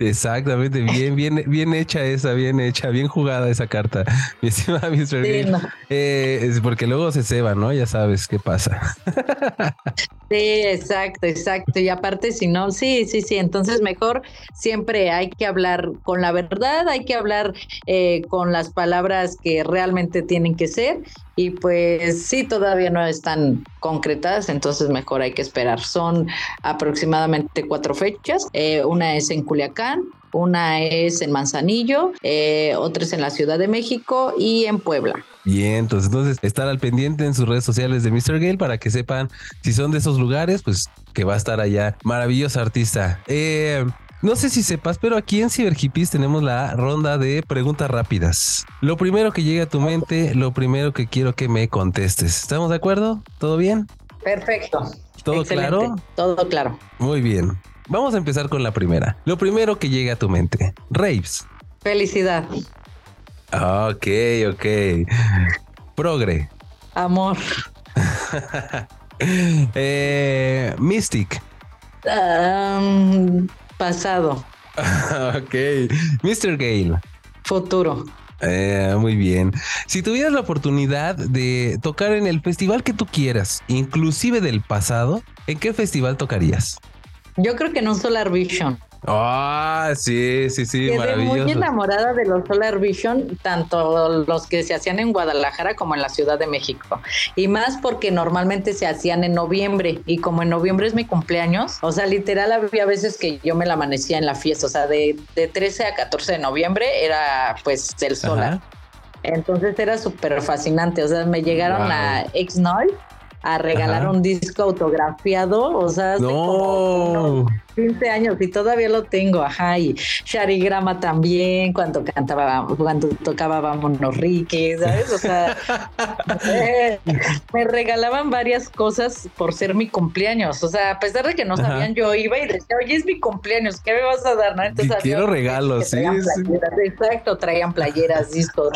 exactamente, bien, bien, bien hecha esa, bien hecha, bien jugada esa carta, mi estimada Mr. Eh, es porque luego se ceba, ¿no? Ya sabes qué pasa. Sí, exacto, exacto. Y aparte, si no, sí, sí, sí. Entonces, mejor siempre hay que hablar con la verdad, hay que hablar eh, con las palabras que realmente tienen que ser. Y pues sí, todavía no están concretadas, entonces mejor hay que esperar. Son aproximadamente cuatro fechas. Eh, una es en Culiacán, una es en Manzanillo, eh, otra es en la Ciudad de México y en Puebla. Bien, entonces, entonces estar al pendiente en sus redes sociales de Mr. Gale para que sepan si son de esos lugares, pues que va a estar allá. Maravilloso artista. Eh, no sé si sepas, pero aquí en Cyber Hippies tenemos la ronda de preguntas rápidas. Lo primero que llega a tu mente, lo primero que quiero que me contestes. ¿Estamos de acuerdo? ¿Todo bien? Perfecto. ¿Todo claro? Todo claro. Muy bien. Vamos a empezar con la primera. Lo primero que llega a tu mente. Raves. Felicidad. Ok, ok. Progre. Amor. Eh, Mystic. Pasado. ok. Mr. Gale. Futuro. Eh, muy bien. Si tuvieras la oportunidad de tocar en el festival que tú quieras, inclusive del pasado, ¿en qué festival tocarías? Yo creo que en un Solar Vision. Ah, sí, sí, sí, Quedé muy enamorada de los Solar Vision, tanto los que se hacían en Guadalajara como en la Ciudad de México. Y más porque normalmente se hacían en noviembre y como en noviembre es mi cumpleaños, o sea, literal había veces que yo me la amanecía en la fiesta, o sea, de, de 13 a 14 de noviembre era pues el Solar. Entonces era súper fascinante, o sea, me llegaron a X-Noise a regalar un disco autografiado, o sea, no. 15 años y todavía lo tengo, ajá, y Sharigrama también, cuando cantaba, cuando tocaba Vámonos Ricky, ¿sabes? O sea, eh, me regalaban varias cosas por ser mi cumpleaños, o sea, a pesar de que no sabían, yo iba y decía, oye, es mi cumpleaños, ¿qué me vas a dar? ¿no? Entonces, quiero regalos, sí, Exacto, traían playeras, discos.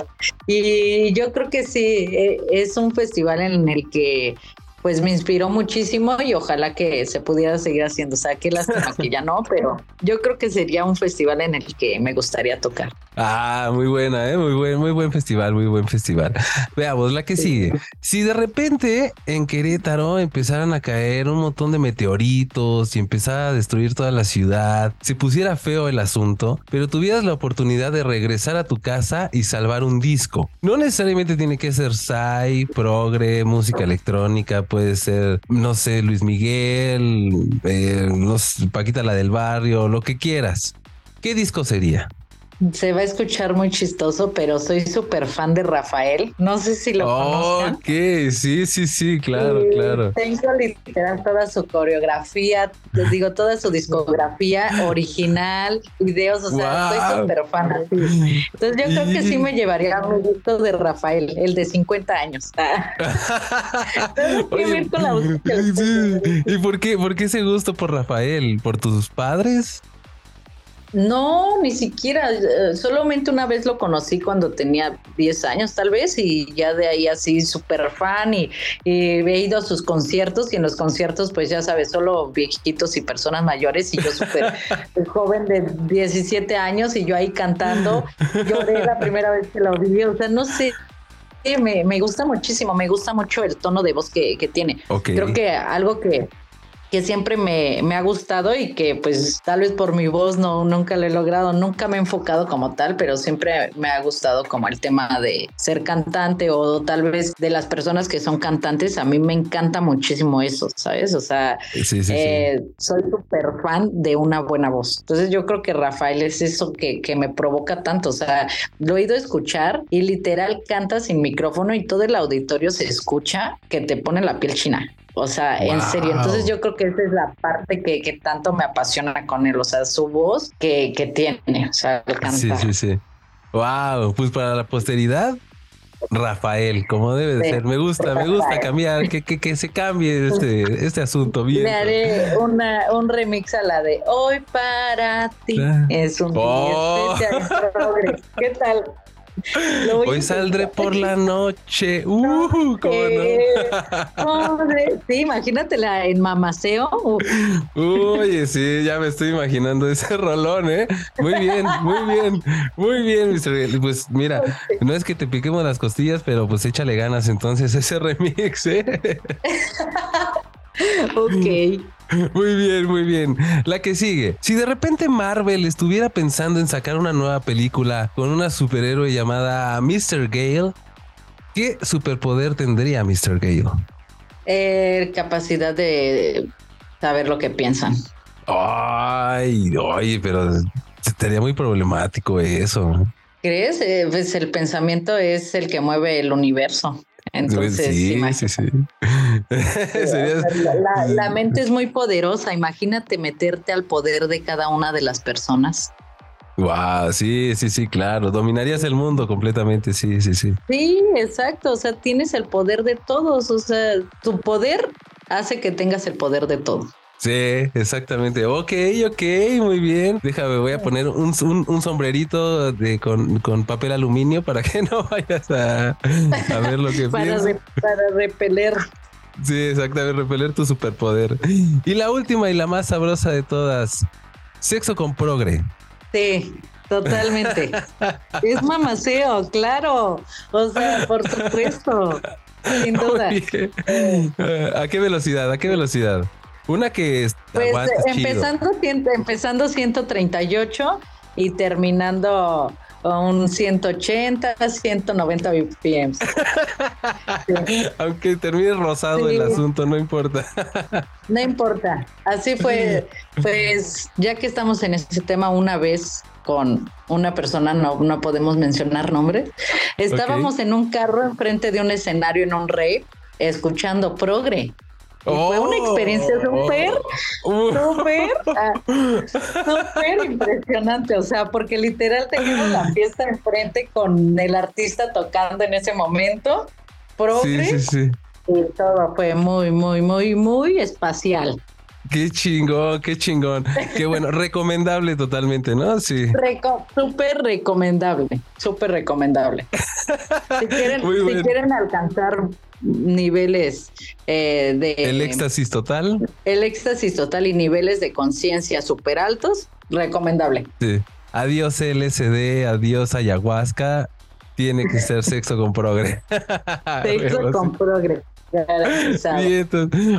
Y yo creo que sí, eh, es un festival en el que pues me inspiró muchísimo y ojalá que se pudiera seguir haciendo. O sea, qué lástima que ya no, pero yo creo que sería un festival en el que me gustaría tocar. Ah, muy buena, ¿eh? muy buen, muy buen festival, muy buen festival. Veamos la que sigue. Si de repente en Querétaro empezaran a caer un montón de meteoritos y empezara a destruir toda la ciudad, se pusiera feo el asunto, pero tuvieras la oportunidad de regresar a tu casa y salvar un disco. No necesariamente tiene que ser Sai, Progre, música electrónica, puede ser, no sé, Luis Miguel, eh, Paquita la del barrio, lo que quieras. ¿Qué disco sería? Se va a escuchar muy chistoso, pero soy súper fan de Rafael. No sé si lo conocen. Ok, sí, sí, sí, claro, claro. Tengo literal toda su coreografía, les digo, toda su discografía original, videos, o sea, soy súper fan. Así. Entonces yo creo que sí me llevaría un gusto de Rafael, el de 50 años. ¿Y por qué, por qué ese gusto por Rafael? ¿Por tus padres? No, ni siquiera. Eh, solamente una vez lo conocí cuando tenía 10 años, tal vez, y ya de ahí así súper fan. Y, he ido a sus conciertos, y en los conciertos, pues ya sabes, solo viejitos y personas mayores, y yo súper joven de 17 años, y yo ahí cantando. Lloré la primera vez que lo vi. O sea, no sé, me, me, gusta muchísimo, me gusta mucho el tono de voz que, que tiene. Creo que algo que, que siempre me, me, ha gustado y que pues tal vez por mi voz no nunca lo he logrado, nunca me he enfocado como tal, pero siempre me ha gustado como el tema de ser cantante o tal vez de las personas que son cantantes, a mí me encanta muchísimo eso, ¿sabes? O sea, eh, soy súper fan de una buena voz. Entonces yo creo que Rafael es eso que, que me provoca tanto, o sea, lo he ido a escuchar y literal canta sin micrófono y todo el auditorio se escucha que te pone la piel china. O sea, en serio. Entonces yo creo que esa es la parte que, que, tanto me apasiona con él. O sea, su voz que, que tiene. O sea, el cantar. Sí, sí, sí. Wow. Pues para la posteridad, Rafael, como debe de ser. Me gusta, me gusta cambiar, que, que, que se cambie este, este asunto bien. Le haré una, un remix a la de Hoy para ti. Ah. Es un oh. especial. ¿Qué tal? Hoy saldré por la noche. Uh, ¿cómo no? sí, imagínatela en Mamaceo. Oye, sí, ya me estoy imaginando ese rolón, ¿eh? Muy bien, muy bien, muy bien, Mr. Pues mira, no es que te piquemos las costillas, pero pues échale ganas entonces ese remix, ¿eh? ok. Muy bien, muy bien. La que sigue. Si de repente Marvel estuviera pensando en sacar una nueva película con una superhéroe llamada Mr. Gale, ¿qué superpoder tendría Mr. Gale? Eh, capacidad de saber lo que piensan. Ay, ay, pero sería muy problemático eso. ¿Crees? Eh, pues el pensamiento es el que mueve el universo. Entonces, sí, sí, sí. la, mente es muy poderosa. Imagínate meterte al poder de cada una de las personas. Wow, sí, sí, sí, claro. Dominarías el mundo completamente, sí, sí, sí. Sí, exacto. O sea, tienes el poder de todos. O sea, tu poder hace que tengas el poder de todo. Sí, exactamente. Ok, ok, muy bien. Déjame, voy a poner un, sombrerito de, con, papel aluminio para que no vayas a, ver lo que para, para repeler. Sí, exactamente, repeler tu superpoder. Y la última y la más sabrosa de todas, sexo con progre. Sí, totalmente. es mamaceo, claro. O sea, por supuesto. Sin duda. ¿A qué velocidad? ¿A qué velocidad? Una que es pues, empezando, empezando 138 y terminando un 180, 190 BPM. Aunque termine rosado el asunto, no importa. no importa. Así fue. Pues ya que estamos en este tema una vez con una persona, no, no podemos mencionar nombres, estábamos en un carro enfrente de un escenario en un rey escuchando progre fue una experiencia oh. súper, súper, ah, súper impresionante. O sea, porque literal teníamos la fiesta enfrente con el artista tocando en ese momento. Progre, sí, sí, sí. Y todo fue muy, muy, muy, muy espacial. Qué chingón, qué chingón. Qué bueno, recomendable totalmente, ¿no? Sí. súper recomendable, súper recomendable. Si quieren, si quieren alcanzar niveles eh, de... El éxtasis total. El éxtasis total y niveles de conciencia súper altos, recomendable. Sí. Adiós LSD, adiós ayahuasca. Tiene que ser sexo con progre. Sexo con progre.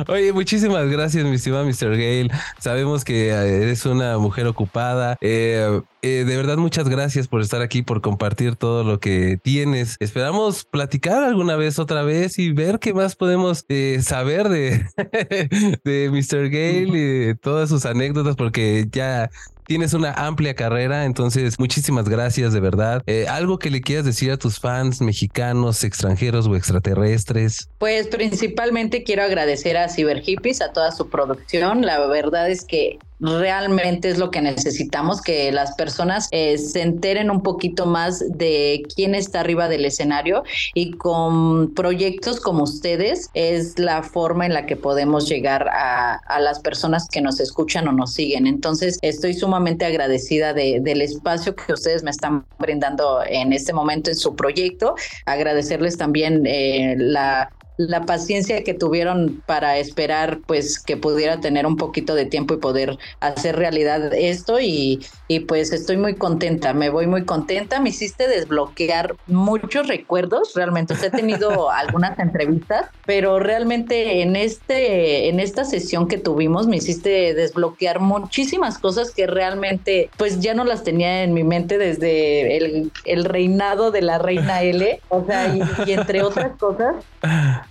Oye, muchísimas gracias, mi estimado Mr. Gale. Sabemos que eh, eres una mujer ocupada. Eh, eh, de verdad, muchas gracias por estar aquí, por compartir todo lo que tienes. Esperamos platicar alguna vez otra vez y ver qué más podemos saber de, de Mr. Gale y de todas sus anécdotas, porque ya tienes una amplia carrera, entonces muchísimas gracias de verdad. Eh, ¿Algo que le quieras decir a tus fans mexicanos, extranjeros o extraterrestres? Pues principalmente quiero agradecer a Cyber Hippies, a toda su producción. La verdad es que realmente es lo que necesitamos, que las personas eh, se enteren un poquito más de quién está arriba del escenario y con proyectos como ustedes es la forma en la que podemos llegar a, las personas que nos escuchan o nos siguen. Entonces estoy sumamente agradecida de, del espacio que ustedes me están brindando en este momento en su proyecto. Agradecerles también eh, la la paciencia que tuvieron para esperar pues que pudiera tener un poquito de tiempo y poder hacer realidad esto y, y pues estoy muy contenta, me voy muy contenta, me hiciste desbloquear muchos recuerdos, realmente he tenido algunas entrevistas, pero realmente en este en esta sesión que tuvimos me hiciste desbloquear muchísimas cosas que realmente pues ya no las tenía en mi mente desde el, el reinado de la reina L, o sea, y entre otras cosas.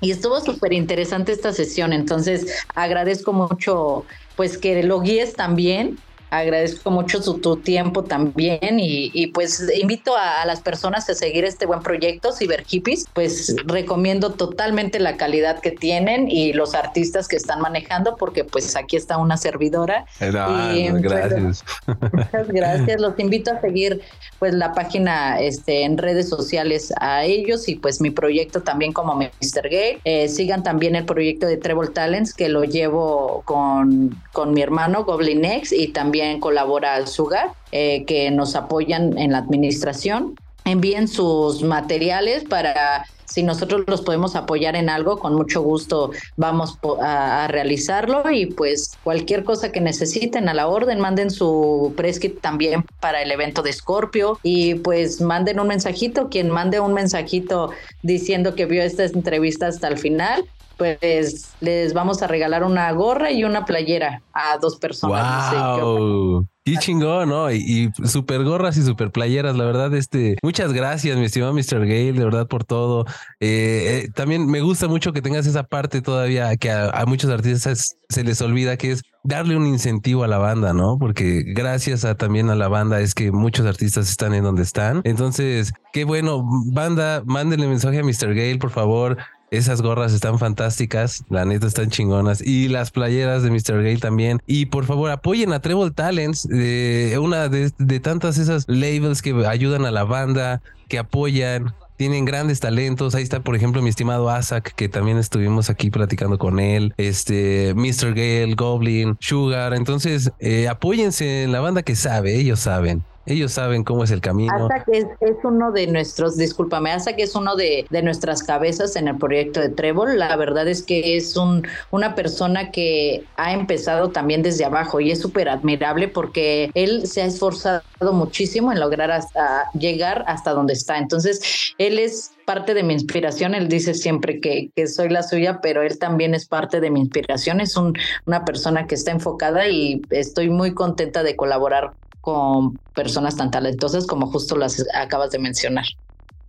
Y estuvo súper interesante esta sesión, entonces agradezco mucho pues que lo guíes también agradezco mucho tu tiempo también y, pues invito a, las personas a seguir este buen proyecto, Cyber Hippies, pues recomiendo totalmente la calidad que tienen y los artistas que están manejando porque pues aquí está una servidora. y, pues, gracias. muchas gracias, los invito a seguir pues la página este, en redes sociales a ellos y pues mi proyecto también como Mr. Gay. Eh, sigan también el proyecto de Treble Talents que lo llevo con, con mi hermano Goblin X y también colabora al Sugar, eh, que nos apoyan en la administración. Envíen sus materiales para si nosotros los podemos apoyar en algo, con mucho gusto vamos a, realizarlo y pues cualquier cosa que necesiten a la orden, manden su press kit también para el evento de Scorpio y pues manden un mensajito, quien mande un mensajito diciendo que vio esta entrevista hasta el final, pues les vamos a regalar una gorra y una playera a dos personas. Wow. Qué chingón, ¿no? Y, super gorras y super playeras, la verdad, este, muchas gracias, mi estimado Mr. Gale, de verdad, por todo. Eh, eh, también me gusta mucho que tengas esa parte todavía que a, muchos artistas se les olvida, que es darle un incentivo a la banda, ¿no? Porque gracias a también a la banda es que muchos artistas están en donde están. Entonces, qué bueno, banda, mándenle mensaje a Mr. Gale, por favor. Esas gorras están fantásticas, la neta están chingonas. Y las playeras de Mr. Gale también. Y por favor, apoyen a Treble Talents, eh, una de, tantas esas labels que ayudan a la banda, que apoyan, tienen grandes talentos. Ahí está, por ejemplo, mi estimado Asak, que también estuvimos aquí platicando con él. Este, Mr. Gale, Goblin, Sugar. Entonces, eh, apóyense en la banda que sabe, ellos saben. Ellos saben cómo es el camino. Hasta que es, uno de nuestros, discúlpame, hasta que es uno de, nuestras cabezas en el proyecto de Trébol. La verdad es que es un, una persona que ha empezado también desde abajo y es súper admirable porque él se ha esforzado muchísimo en lograr hasta llegar hasta donde está. Entonces, él es parte de mi inspiración. Él dice siempre que, que, soy la suya, pero él también es parte de mi inspiración. Es un, una persona que está enfocada y estoy muy contenta de colaborar con personas tan talentosas como justo las acabas de mencionar.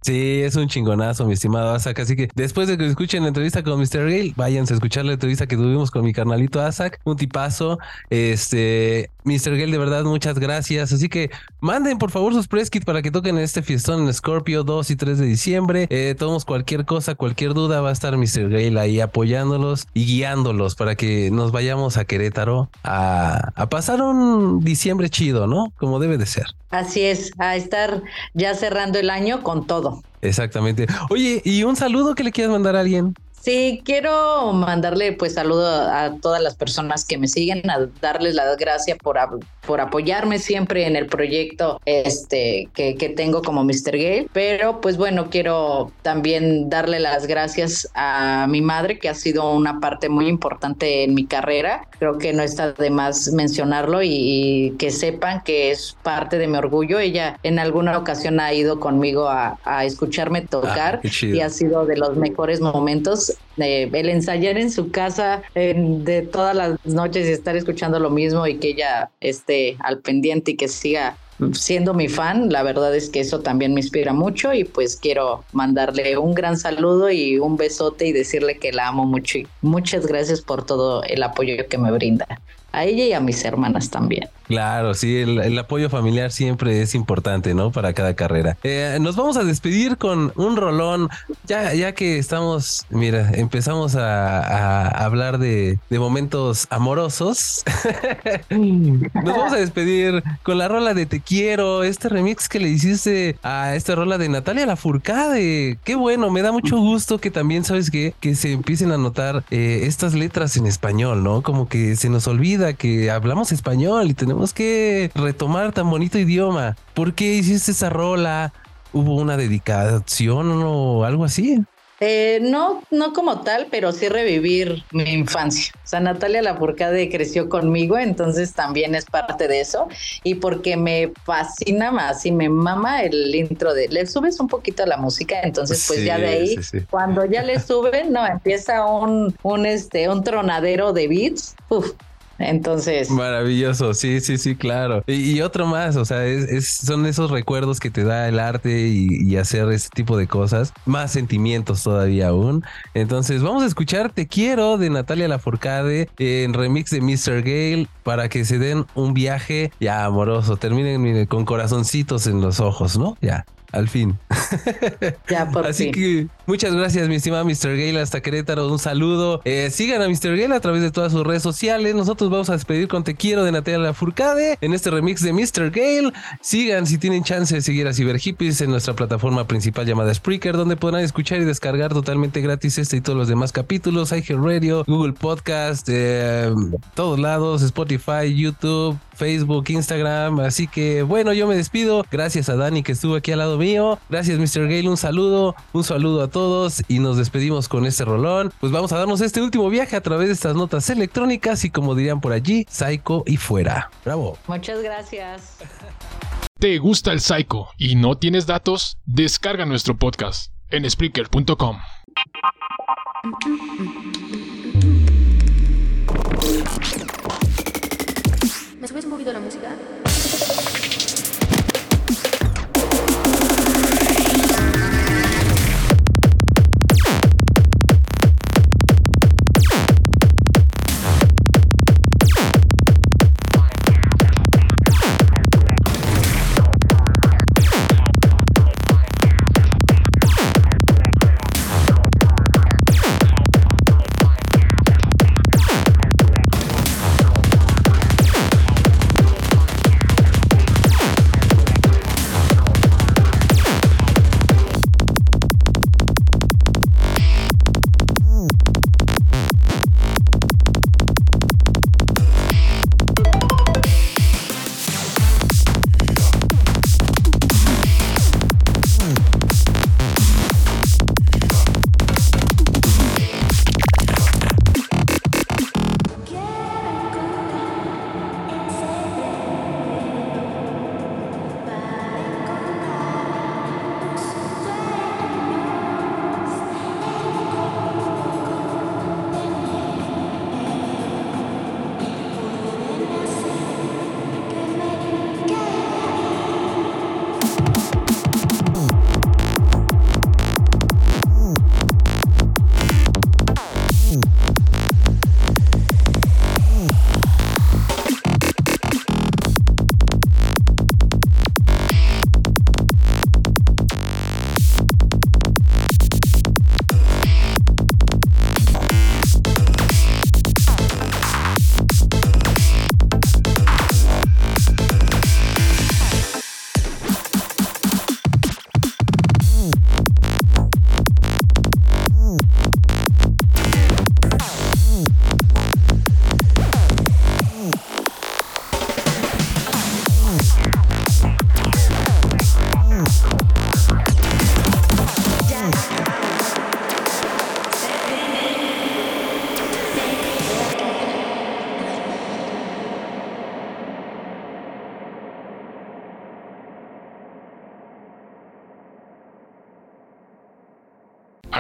Sí, es un chingonazo, mi estimado Asak. Así que después de que escuchen la entrevista con Mr. Gale, váyanse a escuchar la entrevista que tuvimos con mi carnalito Asak. Un tipazo. Este, Mr. Gale, de verdad, muchas gracias. Así que manden por favor sus press kits para que toquen este fiestón en Scorpio 2 y 3 de diciembre. Eh, tomamos cualquier cosa, cualquier duda, va a estar Mr. Gale ahí apoyándolos y guiándolos para que nos vayamos a Querétaro a pasar un diciembre chido, ¿no? Como debe de ser. Así es, a estar ya cerrando el año con todo. Exactamente. Oye, y un saludo que le quieras mandar a alguien. Sí, quiero mandarle pues saludo a todas las personas que me siguen, a darles las gracias por, por apoyarme siempre en el proyecto este que, que tengo como Mr. Gale. Pero pues bueno, quiero también darle las gracias a mi madre, que ha sido una parte muy importante en mi carrera. Creo que no está de más mencionarlo y, que sepan que es parte de mi orgullo. Ella en alguna ocasión ha ido conmigo a, a escucharme tocar Ah, y ha sido de los mejores momentos el ensayar en su casa de todas las noches y estar escuchando lo mismo y que ella esté al pendiente y que siga siendo mi fan, la verdad es que eso también me inspira mucho y pues quiero mandarle un gran saludo y un besote y decirle que la amo mucho y muchas gracias por todo el apoyo que me brinda a ella y a mis hermanas también. Claro, sí, el, el apoyo familiar siempre es importante, ¿no? Para cada carrera. Eh, nos vamos a despedir con un rolón, ya, ya que estamos, mira, empezamos a, a hablar de, de momentos amorosos. nos vamos a despedir con la rola de Te Quiero, este remix que le hiciste a esta rola de Natalia Lafourcade. Qué bueno, me da mucho gusto que también, ¿sabes qué? Que se empiecen a notar eh, estas letras en español, ¿no? Como que se nos olvida que hablamos español y tenemos que retomar tan bonito idioma. ¿Por qué hiciste esa rola? ¿Hubo una dedicación o algo así? Eh, no, no como tal, pero sí revivir mi infancia. O sea, Natalia Lafourcade creció conmigo, entonces también es parte de eso. Y porque me fascina más y me mama el intro de. Le subes un poquito a la música, entonces pues Sí, ya de ahí, sí, sí. cuando ya le suben, no, empieza un, un, este, un tronadero de beats. Uf. Entonces, Maravilloso, sí, sí, sí, claro. Y, otro más, o sea, es, son esos recuerdos que te da el arte y, hacer este tipo de cosas, más sentimientos todavía aún. Entonces, vamos a escuchar Te Quiero de Natalia Lafourcade en remix de Mr. Gale para que se den un viaje ya amoroso. Terminen con corazoncitos en los ojos, ¿no? Ya. Al fin. ya por Así fin. que muchas gracias, mi estimado Mr. Gale, hasta Querétaro. Un saludo. Eh, sigan a Mr. Gale a través de todas sus redes sociales. Nosotros vamos a despedir con Te Quiero de Natalia Lafourcade en este remix de Mr. Gale. Sigan si tienen chance de seguir a Cyber Hippies en nuestra plataforma principal llamada Spreaker, donde podrán escuchar y descargar totalmente gratis este y todos los demás capítulos. Radio, Google Podcast, eh, todos lados, Spotify, YouTube. Facebook, Instagram. Así que bueno, yo me despido. Gracias a Dani que estuvo aquí al lado mío. Gracias, Mr. Gale. Un saludo, un saludo a todos y nos despedimos con este rolón. Pues vamos a darnos este último viaje a través de estas notas electrónicas y como dirían por allí, Psycho y fuera. Bravo. Muchas gracias. ¿Te gusta el Psycho y no tienes datos? Descarga nuestro podcast en Spreaker.com. ¿Me subes un poquito la música?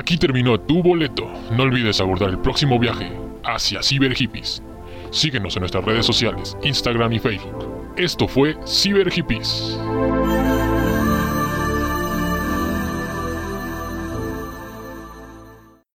Aquí terminó tu boleto. No olvides abordar el próximo viaje hacia Cyber Hippies. Síguenos en nuestras redes sociales, Instagram y Facebook. Esto fue Cyber Hippies.